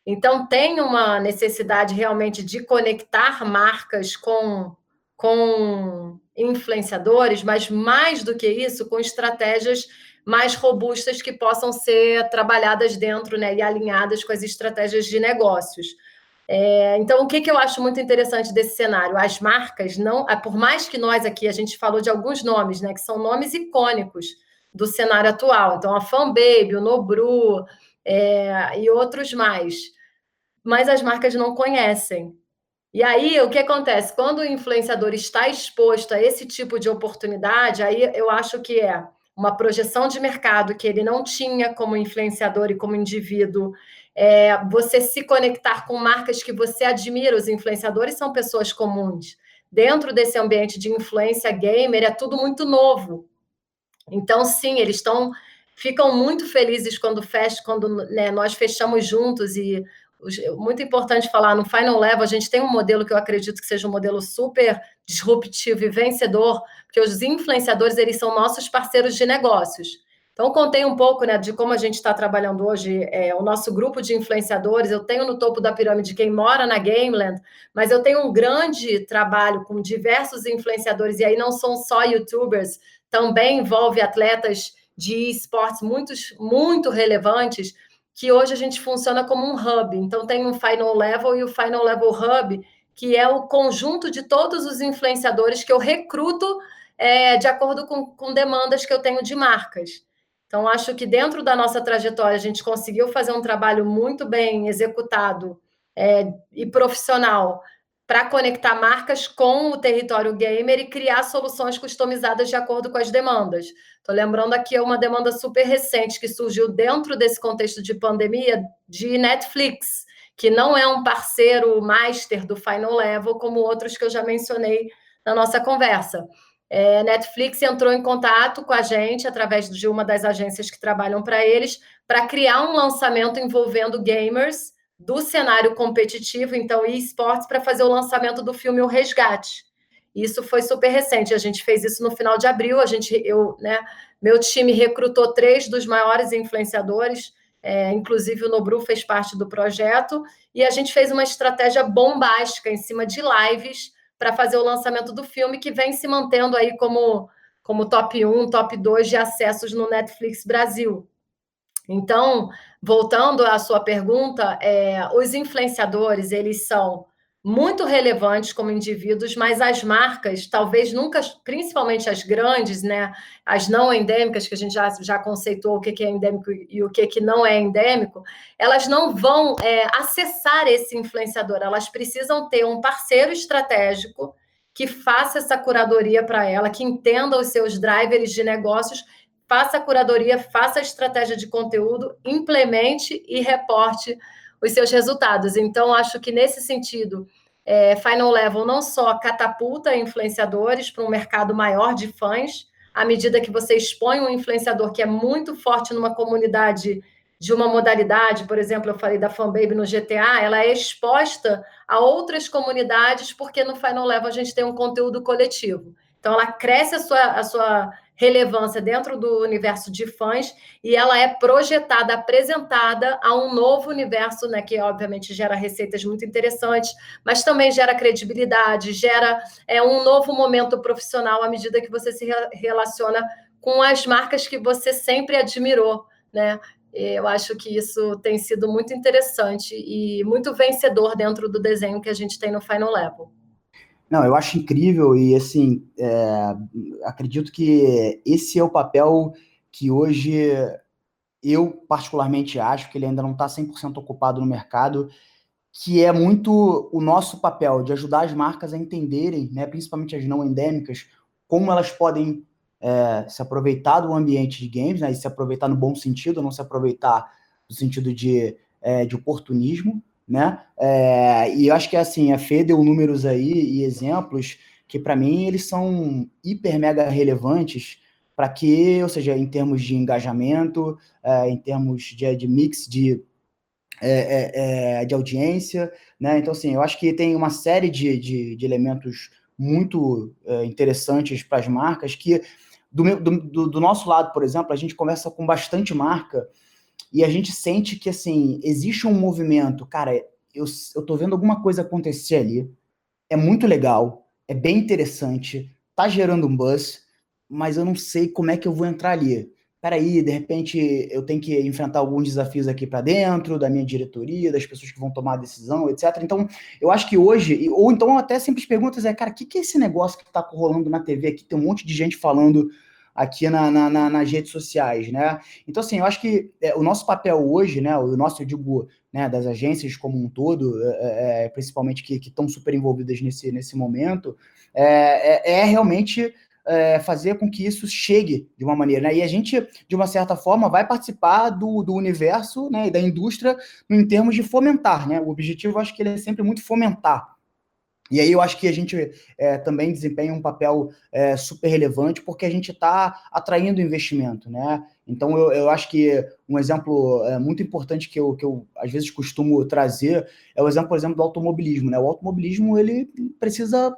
Então, tem uma necessidade realmente de conectar marcas com, com influenciadores, mas mais do que isso, com estratégias mais robustas que possam ser trabalhadas dentro né, e alinhadas com as estratégias de negócios. É, então, o que, que eu acho muito interessante desse cenário? As marcas não, ah, por mais que nós aqui a gente falou de alguns nomes, né, que são nomes icônicos do cenário atual, então a Fanbaby, o Nobru é, e outros mais mas as marcas não conhecem. E aí, o que acontece? Quando o influenciador está exposto a esse tipo de oportunidade, aí eu acho que é uma projeção de mercado que ele não tinha como influenciador e como indivíduo. É, você se conectar com marcas que você admira, os influenciadores são pessoas comuns. Dentro desse ambiente de influência gamer, é tudo muito novo. Então, sim, eles estão ficam muito felizes quando fecha, quando né, nós fechamos juntos e muito importante falar, no Final Level a gente tem um modelo que eu acredito que seja um modelo super disruptivo e vencedor, porque os influenciadores, eles são nossos parceiros de negócios. Então, contei um pouco né, de como a gente está trabalhando hoje, é, o nosso grupo de influenciadores. Eu tenho no topo da pirâmide quem mora na Gameland, mas eu tenho um grande trabalho com diversos influenciadores, e aí não são só youtubers, também envolve atletas de esportes muito, muito relevantes, que hoje a gente funciona como um hub. Então, tem um Final Level e o Final Level Hub, que é o conjunto de todos os influenciadores que eu recruto é, de acordo com, com demandas que eu tenho de marcas. Então, acho que dentro da nossa trajetória, a gente conseguiu fazer um trabalho muito bem executado é, e profissional para conectar marcas com o território gamer e criar soluções customizadas de acordo com as demandas. Estou lembrando aqui uma demanda super recente que surgiu dentro desse contexto de pandemia de Netflix, que não é um parceiro master do Final Level, como outros que eu já mencionei na nossa conversa. É, Netflix entrou em contato com a gente através de uma das agências que trabalham para eles para criar um lançamento envolvendo gamers do cenário competitivo, então, e esportes, para fazer o lançamento do filme O Resgate. Isso foi super recente. A gente fez isso no final de abril. A gente, eu, né, meu time recrutou três dos maiores influenciadores, é, inclusive o Nobru fez parte do projeto, e a gente fez uma estratégia bombástica em cima de lives para fazer o lançamento do filme, que vem se mantendo aí como, como top 1, top 2 de acessos no Netflix Brasil. Então, voltando à sua pergunta, é, os influenciadores, eles são muito relevantes como indivíduos, mas as marcas, talvez nunca, principalmente as grandes, né, as não endêmicas, que a gente já, já conceitou o que é endêmico e o que não é endêmico, elas não vão é, acessar esse influenciador, elas precisam ter um parceiro estratégico que faça essa curadoria para ela, que entenda os seus drivers de negócios, faça a curadoria, faça a estratégia de conteúdo, implemente e reporte os seus resultados. Então, acho que nesse sentido, é, Final Level não só catapulta influenciadores para um mercado maior de fãs, à medida que você expõe um influenciador que é muito forte numa comunidade de uma modalidade, por exemplo, eu falei da fanbaby no GTA, ela é exposta a outras comunidades, porque no Final Level a gente tem um conteúdo coletivo. Então, ela cresce a sua, a sua relevância dentro do universo de fãs e ela é projetada, apresentada a um novo universo, né, que obviamente gera receitas muito interessantes, mas também gera credibilidade, gera é, um novo momento profissional à medida que você se relaciona com as marcas que você sempre admirou, né? Eu acho que isso tem sido muito interessante e muito vencedor dentro do desenho que a gente tem no Final Level. Não, eu acho incrível e, assim, é, acredito que esse é o papel que hoje eu, particularmente, acho que ele ainda não está 100% ocupado no mercado, que é muito o nosso papel de ajudar as marcas a entenderem, né, principalmente as não endêmicas, como elas podem é, se aproveitar do ambiente de games, né, e se aproveitar no bom sentido, não se aproveitar no sentido de, é, de oportunismo, né? É, e eu acho que assim, a Fê deu números aí e exemplos que para mim eles são hiper mega relevantes para que, ou seja, em termos de engajamento, é, em termos de, de mix de, é, é, é de audiência, né? Então, assim, eu acho que tem uma série de, de, de elementos muito é, interessantes para as marcas que, do, do, do nosso lado, por exemplo, a gente conversa com bastante marca e a gente sente que, assim, existe um movimento, cara, eu, eu tô vendo alguma coisa acontecer ali, é muito legal, é bem interessante, tá gerando um buzz, mas eu não sei como é que eu vou entrar ali. Peraí, de repente eu tenho que enfrentar alguns desafios aqui para dentro, da minha diretoria, das pessoas que vão tomar a decisão, etc. Então, eu acho que hoje, ou então até simples perguntas é, cara, o que, que é esse negócio que está rolando na TV aqui? Tem um monte de gente falando aqui na, na, na, nas redes sociais, né? Então, assim, eu acho que é, o nosso papel hoje, né, o nosso, eu digo, né, das agências como um todo, é, é, é principalmente que estão super envolvidas nesse, nesse momento, é, é, é realmente fazer com que isso chegue de uma maneira, né? E a gente, de uma certa forma, vai participar do, do universo né, e da indústria em termos de fomentar, né? O objetivo, eu acho que ele é sempre muito fomentar e aí eu acho que a gente é, também desempenha um papel é, super relevante porque a gente está atraindo investimento, né? Então eu, eu acho que um exemplo é, muito importante que eu, que eu às vezes costumo trazer é o exemplo, por exemplo, do automobilismo, né? O automobilismo ele precisa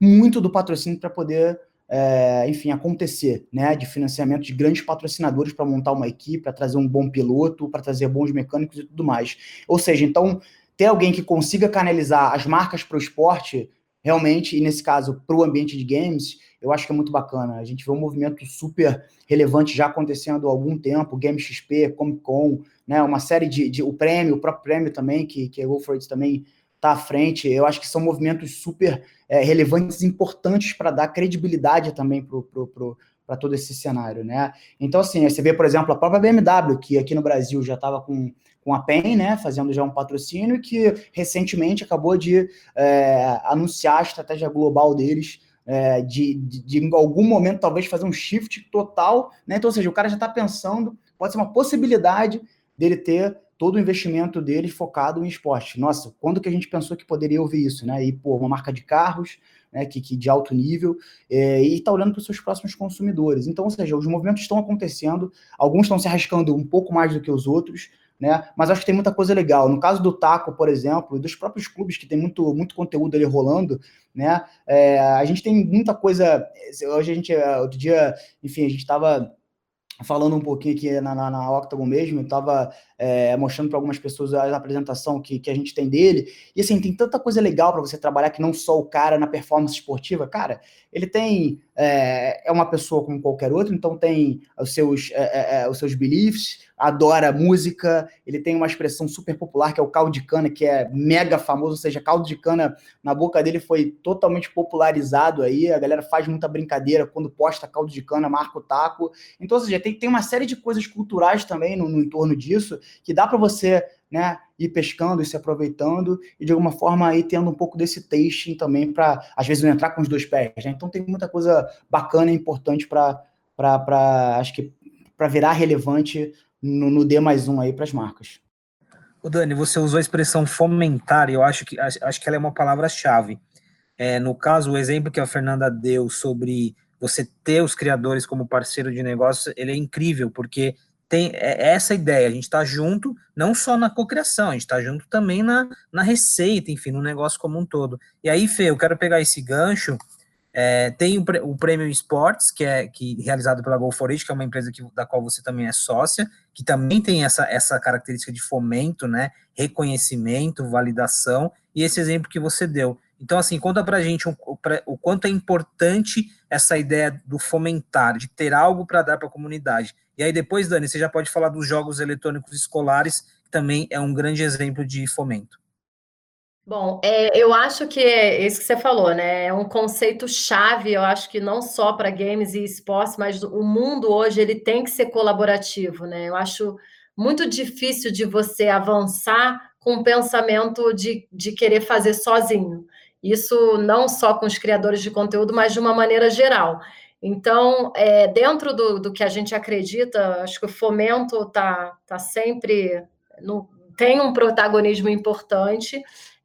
muito do patrocínio para poder, é, enfim, acontecer, né? De financiamento de grandes patrocinadores para montar uma equipe, para trazer um bom piloto, para trazer bons mecânicos e tudo mais. Ou seja, então ter alguém que consiga canalizar as marcas para o esporte, realmente, e nesse caso, para o ambiente de games, eu acho que é muito bacana. A gente vê um movimento super relevante já acontecendo há algum tempo, Game XP, Comic Con, né, uma série de, de o prêmio, o próprio prêmio também, que, que a GoForIt também está à frente. Eu acho que são movimentos super é, relevantes importantes para dar credibilidade também para todo esse cenário, né? Então, assim, você vê, por exemplo, a própria BMW, que aqui no Brasil já estava com com a PEN, né, fazendo já um patrocínio, que recentemente acabou de é, anunciar a estratégia global deles, é, de, de, de, em algum momento talvez fazer um shift total, né? Então, ou seja, o cara já está pensando, pode ser uma possibilidade dele ter todo o investimento dele focado em esporte. Nossa, quando que a gente pensou que poderia ouvir isso, né? E, pô, uma marca de carros, né, que, que de alto nível, é, e está olhando para os seus próximos consumidores. Então, ou seja, os movimentos estão acontecendo, alguns estão se arriscando um pouco mais do que os outros, né? Mas acho que tem muita coisa legal. No caso do Taco, por exemplo, e dos próprios clubes que tem muito, muito conteúdo ali rolando, né? É, a gente tem muita coisa. Hoje a gente, outro dia, enfim, a gente estava falando um pouquinho aqui na, na, na Octagon mesmo, eu estava é, mostrando para algumas pessoas a apresentação que, que a gente tem dele, e assim, tem tanta coisa legal para você trabalhar que não só o cara na performance esportiva, cara, ele tem, é, é uma pessoa como qualquer outro, então tem os seus, é, é, é os seus beliefs, adora música, ele tem uma expressão super popular que é o caldo de cana, que é mega famoso, ou seja, caldo de cana na boca dele foi totalmente popularizado aí, a galera faz muita brincadeira quando posta caldo de cana, marca o taco. Então, ou seja, tem, tem uma série de coisas culturais também no, no entorno disso, que dá para você né, ir pescando e se aproveitando e de alguma forma aí tendo um pouco desse tasting também para às vezes não entrar com os dois pés, né? Então tem muita coisa bacana e importante para para acho que para virar relevante no, no D mais um aí para as marcas. O Dani, você usou a expressão fomentar, e eu acho que acho que ela é uma palavra-chave. É, no caso, o exemplo que a Fernanda deu sobre você ter os criadores como parceiro de negócio, ele é incrível, porque tem é, é essa ideia, a gente está junto, não só na cocriação, a gente está junto também na, na receita, enfim, no negócio como um todo. E aí, Fê, eu quero pegar esse gancho, é, tem o, o Premium Sports, que é que, realizado pela Go que é uma empresa que, da qual você também é sócia, que também tem essa, essa característica de fomento, né, reconhecimento, validação, e esse exemplo que você deu. Então, assim, conta pra gente o, o quanto é importante essa ideia do fomentar, de ter algo para dar para a comunidade. E aí depois, Dani, você já pode falar dos jogos eletrônicos escolares, que também é um grande exemplo de fomento. Bom, é, eu acho que é isso que você falou, né? É um conceito chave, eu acho que não só para games e esportes, mas o mundo hoje ele tem que ser colaborativo, né? Eu acho muito difícil de você avançar com o pensamento de, de querer fazer sozinho. Isso não só com os criadores de conteúdo, mas de uma maneira geral. Então, é, dentro do, do que a gente acredita, acho que o fomento está tá sempre no, tem um protagonismo importante.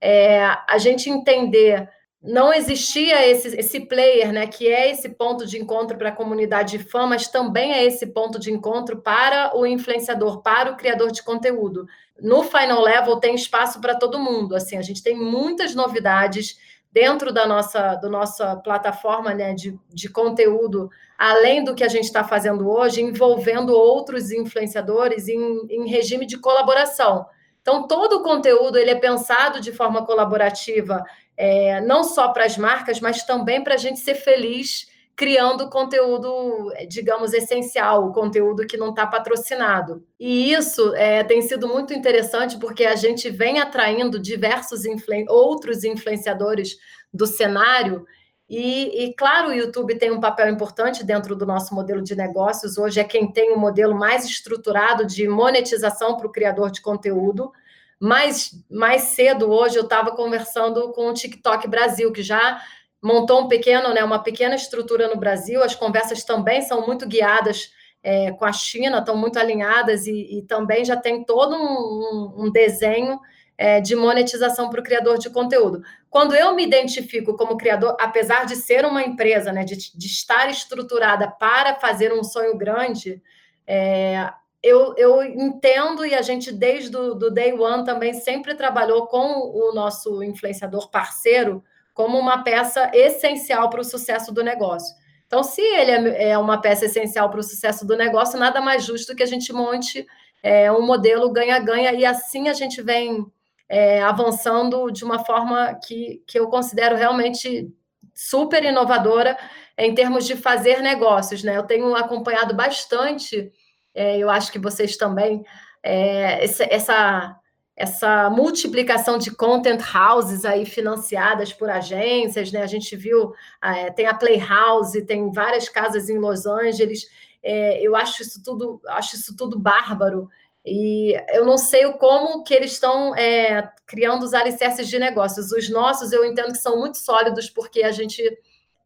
É, a gente entender não existia esse, esse player, né, que é esse ponto de encontro para a comunidade de fã, mas também é esse ponto de encontro para o influenciador, para o criador de conteúdo. No Final Level tem espaço para todo mundo. Assim, a gente tem muitas novidades dentro da nossa, do nossa plataforma né, de, de conteúdo, além do que a gente está fazendo hoje, envolvendo outros influenciadores em, em regime de colaboração. Então, todo o conteúdo ele é pensado de forma colaborativa, é, não só para as marcas, mas também para a gente ser feliz criando conteúdo, digamos, essencial, o conteúdo que não está patrocinado. E isso é, tem sido muito interessante porque a gente vem atraindo diversos outros influenciadores do cenário. E, e, claro, o YouTube tem um papel importante dentro do nosso modelo de negócios. Hoje é quem tem o um modelo mais estruturado de monetização para o criador de conteúdo. Mais, mais cedo, hoje, eu estava conversando com o TikTok Brasil, que já montou um pequeno, né, uma pequena estrutura no Brasil. As conversas também são muito guiadas é, com a China, estão muito alinhadas e, e também já tem todo um, um desenho é, de monetização para o criador de conteúdo. Quando eu me identifico como criador, apesar de ser uma empresa, né, de, de estar estruturada para fazer um sonho grande, é, eu, eu, entendo e a gente, desde o do day one, também sempre trabalhou com o nosso influenciador parceiro como uma peça essencial para o sucesso do negócio. Então, se ele é, é uma peça essencial para o sucesso do negócio, nada mais justo que a gente monte é, um modelo ganha-ganha e assim a gente vem é, avançando de uma forma que, que eu considero realmente super inovadora em termos de fazer negócios. Né? Eu tenho acompanhado bastante, é, eu acho que vocês também, é, essa, essa multiplicação de content houses aí financiadas por agências, né? A gente viu, é, tem a Playhouse, tem várias casas em Los Angeles. É, eu acho isso tudo, acho isso tudo bárbaro. E eu não sei como que eles estão é, criando os alicerces de negócios. Os nossos eu entendo que são muito sólidos, porque a gente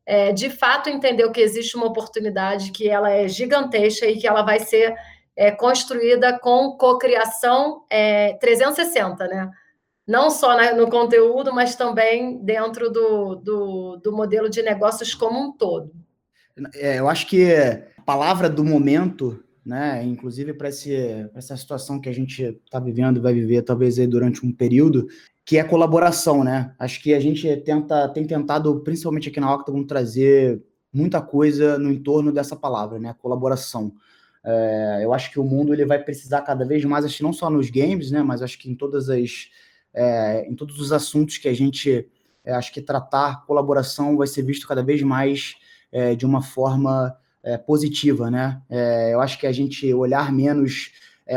é, de fato entendeu que existe uma oportunidade, que ela é gigantesca e que ela vai ser é, construída com cocriação é, 360, né? Não só na, no conteúdo, mas também dentro do, do, do modelo de negócios como um todo. É, eu acho que a palavra do momento, né, inclusive para essa situação que a gente está vivendo vai viver talvez aí durante um período, que é colaboração, né? Acho que a gente tenta, tem tentado, principalmente aqui na Octagon, trazer muita coisa no entorno dessa palavra, né? Colaboração. É, eu acho que o mundo ele vai precisar cada vez mais, acho que não só nos games, né, mas acho que em todas as é, em todos os assuntos que a gente é, acho que tratar colaboração vai ser visto cada vez mais é, de uma forma é, positiva, né? É, eu acho que a gente olhar menos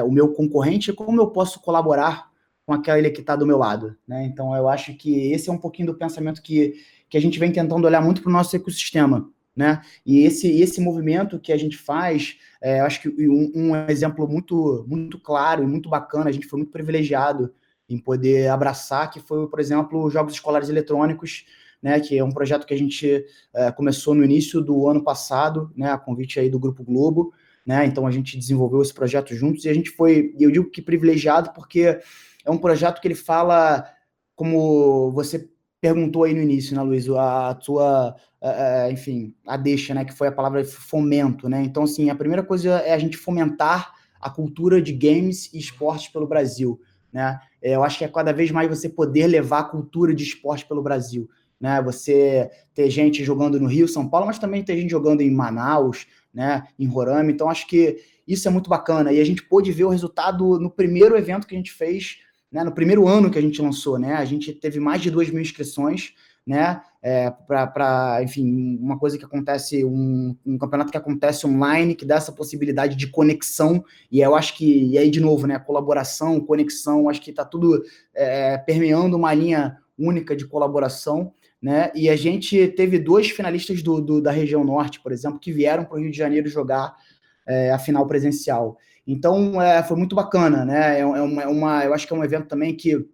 o meu concorrente, como eu posso colaborar com aquele que está do meu lado, né? Então eu acho que esse é um pouquinho do pensamento que, que a gente vem tentando olhar muito para o nosso ecossistema né? E esse, esse movimento que a gente faz, é, acho que um, um, exemplo muito, muito claro e muito bacana, a gente foi muito privilegiado em poder abraçar, que foi, por exemplo, os Jogos Escolares Eletrônicos, né, que é um projeto que a gente é, começou no início do ano passado, né, a convite aí do Grupo Globo, né, então a gente desenvolveu esse projeto juntos e a gente foi, eu digo que privilegiado porque é um projeto que ele fala, como você perguntou aí no início, né, Luiz, a tua, enfim, a deixa, né, que foi a palavra fomento, né, então, assim, a primeira coisa é a gente fomentar a cultura de games e esportes pelo Brasil, né, eu acho que é cada vez mais você poder levar a cultura de esporte pelo Brasil, né, você ter gente jogando no Rio, São Paulo, mas também ter gente jogando em Manaus, né, em Roraima, então acho que isso é muito bacana, e a gente pôde ver o resultado no primeiro evento que a gente fez, né, no primeiro ano que a gente lançou, né, a gente teve mais de 2 mil inscrições, né, é, para, enfim, uma coisa que acontece, um, um, campeonato que acontece online, que dá essa possibilidade de conexão, e eu acho que, e aí de novo, né, colaboração, conexão, acho que está tudo é, permeando uma linha única de colaboração, né, e a gente teve dois finalistas do, do da região norte, por exemplo, que vieram para o Rio de Janeiro jogar é, a final presencial. Então, é, foi muito bacana, né? É, é, uma, é uma, eu acho que é um evento também que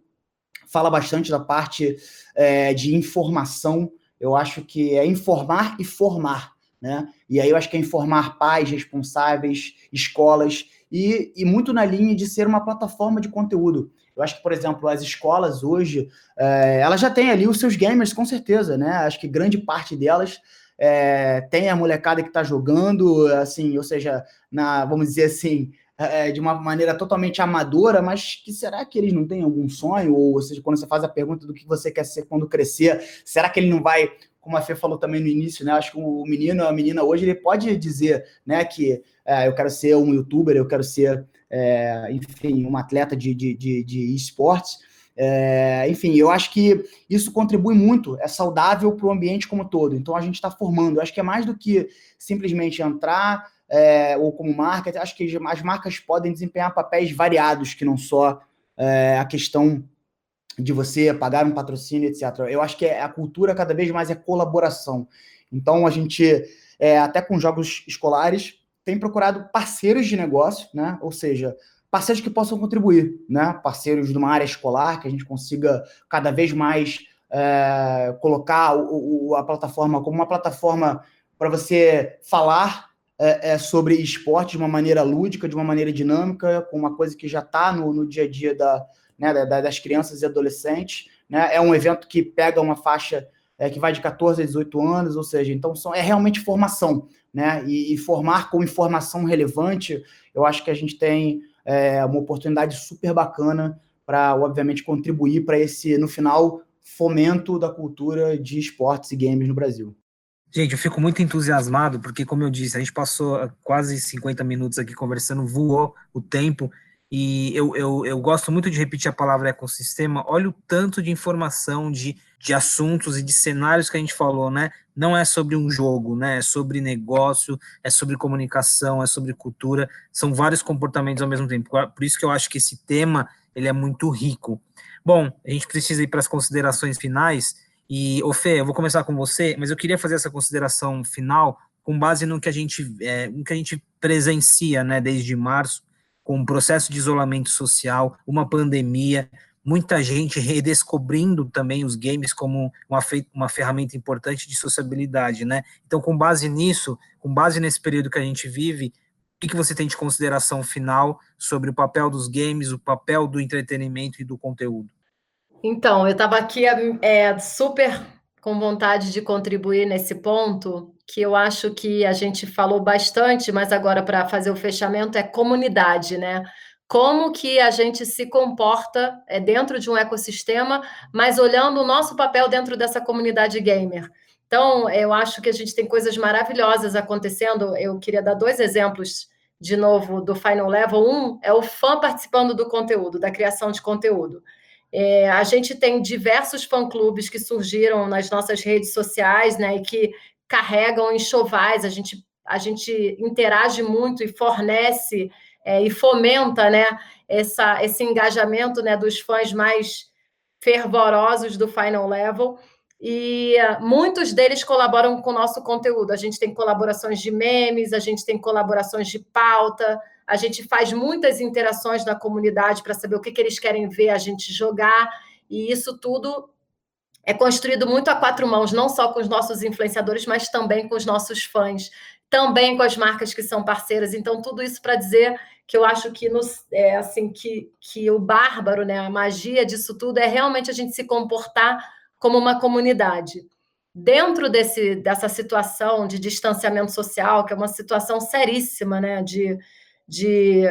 fala bastante da parte é, de informação. Eu acho que é informar e formar, né? E aí eu acho que é informar pais responsáveis, escolas, e, e muito na linha de ser uma plataforma de conteúdo. Eu acho que, por exemplo, as escolas hoje, é, elas já têm ali os seus gamers, com certeza, né? Acho que grande parte delas é, tem a molecada que está jogando, assim, ou seja, na, vamos dizer assim, é, de uma maneira totalmente amadora, mas que será que eles não têm algum sonho? Ou, seja, quando você faz a pergunta do que você quer ser quando crescer, será que ele não vai, como a Fê falou também no início, né? Acho que o menino, a menina hoje, ele pode dizer, né, que é, eu quero ser um youtuber, eu quero ser, é, enfim, um atleta de, de, de, de esportes. É, enfim, eu acho que isso contribui muito, é saudável para o ambiente como todo. Então a gente está formando. Eu acho que é mais do que simplesmente entrar é, ou como marca. Acho que as marcas podem desempenhar papéis variados, que não só é, a questão de você pagar um patrocínio, etc. Eu acho que é, a cultura cada vez mais é colaboração. Então a gente, é, até com jogos escolares, tem procurado parceiros de negócio, né? Ou seja, parceiros que possam contribuir, né? Parceiros de uma área escolar, que a gente consiga cada vez mais é, colocar o, o, a plataforma como uma plataforma para você falar é, é, sobre esporte de uma maneira lúdica, de uma maneira dinâmica, com uma coisa que já está no, no, dia a dia da, né, da, das crianças e adolescentes. Né? É um evento que pega uma faixa é, que vai de 14 a 18 anos, ou seja, então são, é realmente formação. Né? E, e formar com informação relevante, eu acho que a gente tem é uma oportunidade super bacana para, obviamente, contribuir para esse, no final, fomento da cultura de esportes e games no Brasil. Gente, eu fico muito entusiasmado, porque, como eu disse, a gente passou quase 50 minutos aqui conversando, voou o tempo, e eu, eu, eu gosto muito de repetir a palavra ecossistema. Olha o tanto de informação, de, de assuntos e de cenários que a gente falou, né? não é sobre um jogo, né? É sobre negócio, é sobre comunicação, é sobre cultura, são vários comportamentos ao mesmo tempo. Por isso que eu acho que esse tema ele é muito rico. Bom, a gente precisa ir para as considerações finais. E, ô Fê, eu vou começar com você, mas eu queria fazer essa consideração final com base no que a gente, é, no que a gente presencia, né, desde março, com um processo de isolamento social, uma pandemia, muita gente redescobrindo também os games como uma, uma ferramenta importante de sociabilidade, né? Então, com base nisso, com base nesse período que a gente vive, o que, que você tem de consideração final sobre o papel dos games, o papel do entretenimento e do conteúdo? Então, eu estava aqui é, super com vontade de contribuir nesse ponto, que eu acho que a gente falou bastante, mas agora para fazer o fechamento é comunidade, né? como que a gente se comporta é, dentro de um ecossistema, mas olhando o nosso papel dentro dessa comunidade gamer. Então, eu acho que a gente tem coisas maravilhosas acontecendo. Eu queria dar dois exemplos de novo do Final Level. Um é o fã participando do conteúdo, da criação de conteúdo. É, a gente tem diversos fã-clubes que surgiram nas nossas redes sociais, né, e que carregam enxovais. A gente, a gente interage muito e fornece é, e fomenta né, essa, esse engajamento né, dos fãs mais fervorosos do Final Level. e uh, muitos deles colaboram com o nosso conteúdo. A gente tem colaborações de memes, a gente tem colaborações de pauta, a gente faz muitas interações na comunidade para saber o que, que eles querem ver a gente jogar, e isso tudo é construído muito a quatro mãos, não só com os nossos influenciadores, mas também com os nossos fãs, também com as marcas que são parceiras. Então, tudo isso para dizer que eu acho que nos, é, assim que, que o bárbaro, né, a magia disso tudo é realmente a gente se comportar como uma comunidade. Dentro desse, dessa situação de distanciamento social, que é uma situação seríssima, né, de, de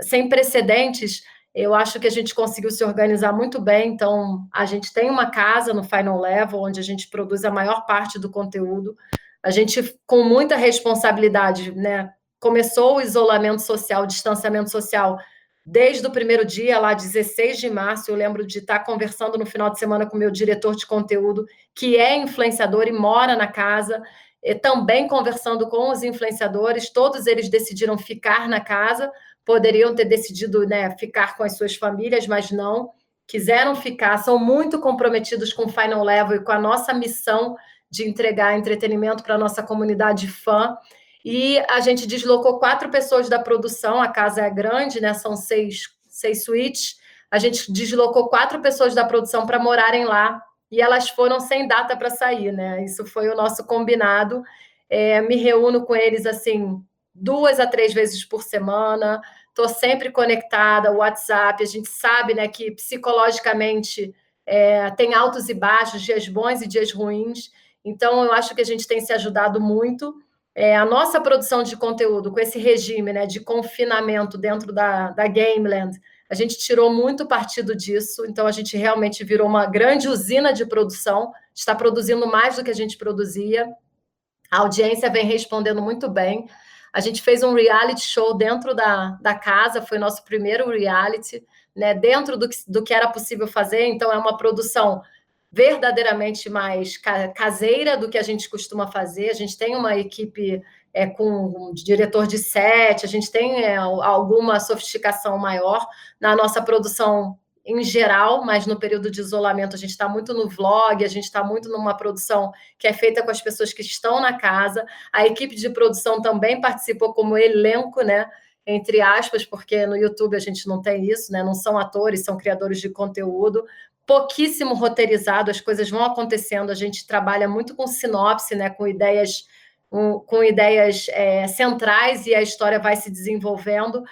sem precedentes, eu acho que a gente conseguiu se organizar muito bem. Então, a gente tem uma casa no Final Level, onde a gente produz a maior parte do conteúdo. A gente, com muita responsabilidade, né, começou o isolamento social, o distanciamento social, desde o primeiro dia, lá 16 de março. Eu lembro de estar conversando no final de semana com o meu diretor de conteúdo, que é influenciador e mora na casa, e também conversando com os influenciadores. Todos eles decidiram ficar na casa poderiam ter decidido né, ficar com as suas famílias, mas não, quiseram ficar, são muito comprometidos com o Final Level e com a nossa missão de entregar entretenimento para a nossa comunidade fã. E a gente deslocou quatro pessoas da produção, a casa é grande, né? São seis, seis suítes. A gente deslocou quatro pessoas da produção para morarem lá e elas foram sem data para sair, né? Isso foi o nosso combinado. É, me reúno com eles assim duas a três vezes por semana. Estou sempre conectada, WhatsApp. A gente sabe né, que psicologicamente é, tem altos e baixos, dias bons e dias ruins. Então, eu acho que a gente tem se ajudado muito. É, a nossa produção de conteúdo, com esse regime né, de confinamento dentro da, da Gameland, a gente tirou muito partido disso. Então, a gente realmente virou uma grande usina de produção, está produzindo mais do que a gente produzia. A audiência vem respondendo muito bem. A gente fez um reality show dentro da, da casa, foi nosso primeiro reality, né? Dentro do que, do que era possível fazer, então é uma produção verdadeiramente mais caseira do que a gente costuma fazer. A gente tem uma equipe é, com um diretor de set, a gente tem é, alguma sofisticação maior na nossa produção em geral, mas no período de isolamento a gente está muito no vlog, a gente está muito numa produção que é feita com as pessoas que estão na casa. A equipe de produção também participou como elenco, né? Entre aspas, porque no YouTube a gente não tem isso, né? Não são atores, são criadores de conteúdo. Pouquíssimo roteirizado, as coisas vão acontecendo. A gente trabalha muito com sinopse, né? Com ideias, com ideias é, centrais e a história vai se desenvolvendo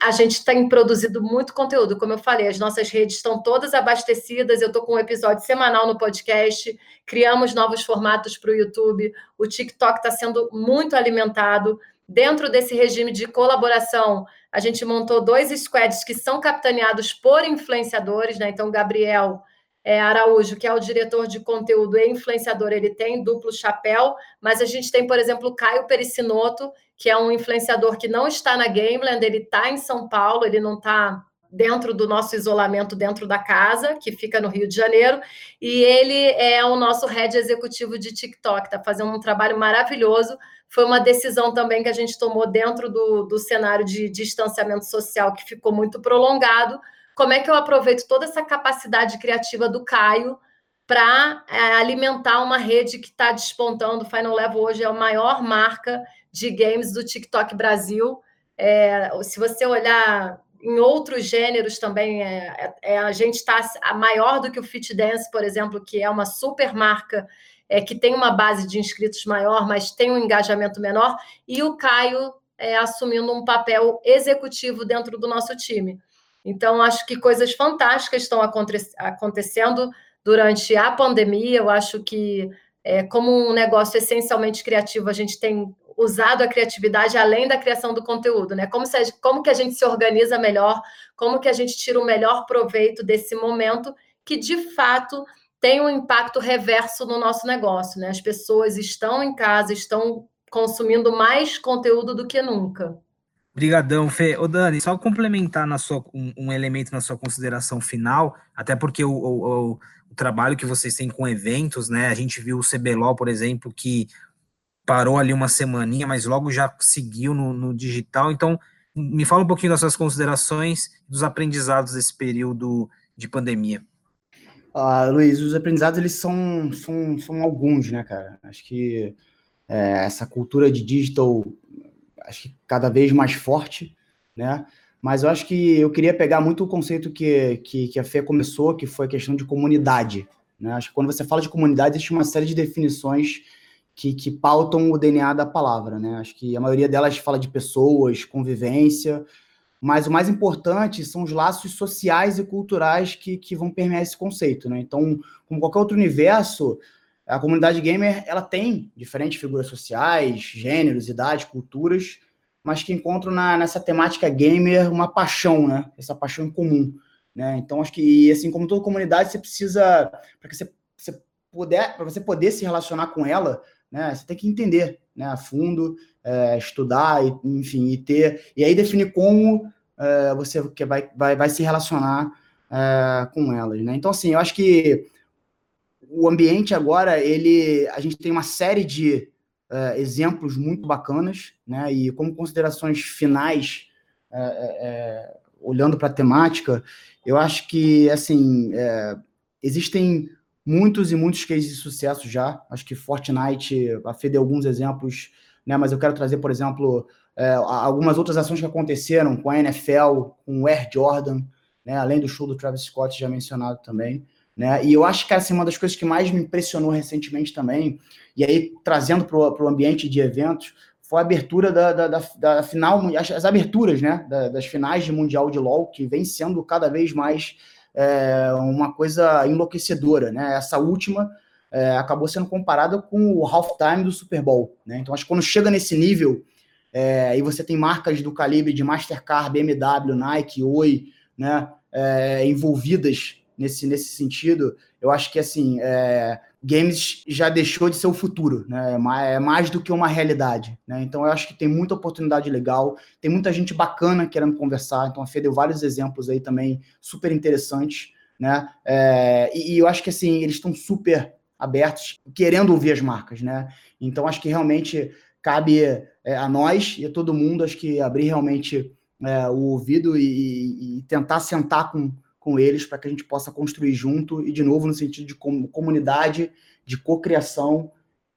a gente tem produzido muito conteúdo, como eu falei, as nossas redes estão todas abastecidas. Eu estou com um episódio semanal no podcast, criamos novos formatos para o YouTube, o TikTok está sendo muito alimentado. Dentro desse regime de colaboração, a gente montou dois squads que são capitaneados por influenciadores, né? Então, Gabriel é, Araújo, que é o diretor de conteúdo e influenciador, ele tem duplo chapéu, mas a gente tem, por exemplo, o Caio Pericinoto, que é um influenciador que não está na Gameland, ele está em São Paulo, ele não está dentro do nosso isolamento dentro da casa, que fica no Rio de Janeiro, e ele é o nosso head executivo de TikTok, está fazendo um trabalho maravilhoso. Foi uma decisão também que a gente tomou dentro do, do cenário de distanciamento social que ficou muito prolongado, como é que eu aproveito toda essa capacidade criativa do Caio para é, alimentar uma rede que está despontando. O Final Level hoje é a maior marca de games do TikTok Brasil. É, se você olhar em outros gêneros também, é, é a gente está maior do que o Fit Dance, por exemplo, que é uma super marca é, que tem uma base de inscritos maior, mas tem um engajamento menor, e o Caio é, assumindo um papel executivo dentro do nosso time. Então, acho que coisas fantásticas estão acontecendo durante a pandemia. Eu acho que, é, como um negócio essencialmente criativo, a gente tem usado a criatividade além da criação do conteúdo, né? Como, se, como que a gente se organiza melhor, como que a gente tira o melhor proveito desse momento que, de fato, tem um impacto reverso no nosso negócio, né? As pessoas estão em casa, estão consumindo mais conteúdo do que nunca. Obrigadão, Fê. Ô, Dani, só complementar na sua, um, um, elemento na sua consideração final, até porque o, o, o, o, trabalho que vocês têm com eventos, né? A gente viu o CBLOL, por exemplo, que parou ali uma semaninha, mas logo já seguiu no, no digital. Então, me fala um pouquinho das suas considerações, dos aprendizados desse período de pandemia. Ah, Luiz, os aprendizados eles são, são, são alguns, né, cara? Acho que é, essa cultura de digital, acho que cada vez mais forte, né? Mas eu acho que eu queria pegar muito o conceito que, que, que a Fê começou, que foi a questão de comunidade. Né? Acho que quando você fala de comunidade, existe uma série de definições que, que pautam o DNA da palavra. Né? Acho que a maioria delas fala de pessoas, convivência, mas o mais importante são os laços sociais e culturais que, que vão permear esse conceito, né? Então, como qualquer outro universo, a comunidade gamer ela tem diferentes figuras sociais, gêneros, idades, culturas, mas que encontram na, nessa temática gamer uma paixão, né? Essa paixão em comum, né? Então, acho que assim como toda comunidade, você precisa para que você, você puder, para você poder se relacionar com ela, né? Você tem que entender, né? A fundo é, estudar, e, enfim, e ter, e aí definir como é, você que vai, vai, vai se relacionar é, com elas, né? Então, assim, eu acho que o ambiente agora, ele, a gente tem uma série de é, exemplos muito bacanas, né? E como considerações finais, é, é, olhando para a temática, eu acho que, assim, existem muitos e muitos cases de sucesso já. Acho que Fortnite, a Fê deu alguns exemplos né? Mas eu quero trazer, por exemplo, algumas outras ações que aconteceram com a NFL, com o Air Jordan, né? Além do show do Travis Scott já mencionado também. Né? E eu acho que assim, uma das coisas que mais me impressionou recentemente também, e aí trazendo para o ambiente de eventos, foi a abertura da, da, da, da final, as, as, aberturas né? Da, das finais de Mundial de LOL, que vem sendo cada vez mais é, uma coisa enlouquecedora. Né? Essa última é, acabou sendo comparada com o halftime do Super Bowl. Né? Então, acho que quando chega nesse nível, é, e você tem marcas do calibre de Mastercard, BMW, Nike, Oi, né, é, envolvidas nesse, nesse sentido, eu acho que assim, é, games já deixou de ser o futuro, né? É, é mais do que uma realidade, né? Então eu acho que tem muita oportunidade legal, tem muita gente bacana querendo conversar. Então a Fê deu vários exemplos aí também super interessantes, né? É, e, e, eu acho que assim eles estão super abertos, querendo ouvir as marcas, né? Então, acho que realmente cabe é, a nós e a todo mundo, acho que abrir realmente é, o ouvido e, e, tentar sentar com, com eles para que a gente possa construir junto e, de novo, no sentido de comunidade, de cocriação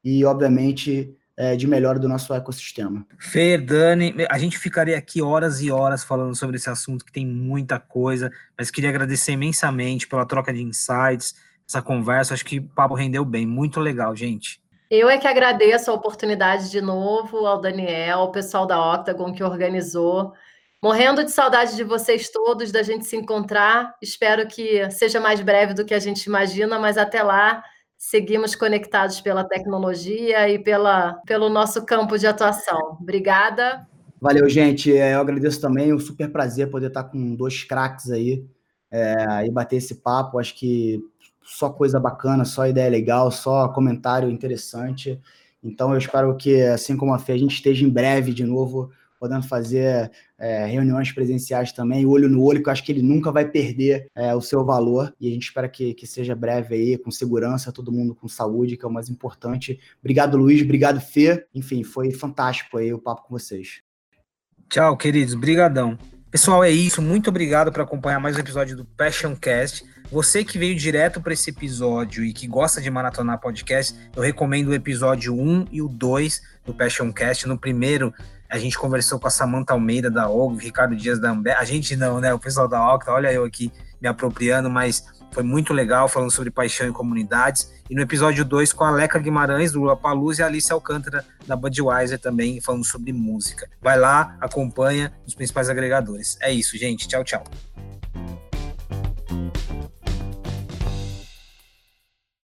e, obviamente, é, de melhora do nosso ecossistema. Fer, Dani, a gente ficaria aqui horas e horas falando sobre esse assunto, que tem muita coisa, mas queria agradecer imensamente pela troca de insights, essa conversa. Acho que o papo rendeu bem. Muito legal, gente. Eu é que agradeço a oportunidade de novo ao Daniel, ao pessoal da Octagon que organizou. Morrendo de saudade de vocês todos, da gente se encontrar. Espero que seja mais breve do que a gente imagina, mas até lá seguimos conectados pela tecnologia e pela, pelo nosso campo de atuação. Obrigada. Valeu, gente. É, eu agradeço também. É um super prazer poder estar com dois craques aí é, e bater esse papo. Acho que só coisa bacana, só ideia legal, só comentário interessante. Então eu espero que, assim como a Fê, a gente esteja em breve de novo podendo fazer é, reuniões presenciais também, olho no olho, que eu acho que ele nunca vai perder é, o seu valor. E a gente espera que, que seja breve aí, com segurança, todo mundo com saúde, que é o mais importante. Obrigado, Luiz. Obrigado, Fê. Enfim, foi fantástico aí o papo com vocês. Tchau, queridos. Brigadão. Pessoal, é isso. Muito obrigado por acompanhar mais um episódio do Passion Cast. Você que veio direto para esse episódio e que gosta de maratonar podcast, eu recomendo o episódio 1 e o 2 do Passion Cast. No primeiro, a gente conversou com a Samanta Almeida da OG, Ricardo Dias da Amber. A gente não, né? O pessoal da Octa, olha eu aqui me apropriando, mas foi muito legal falando sobre paixão e comunidades. E no episódio 2 com a Leca Guimarães, do Lula Paluz, e a Alice Alcântara, da Budweiser, também falando sobre música. Vai lá, acompanha os principais agregadores. É isso, gente. Tchau, tchau.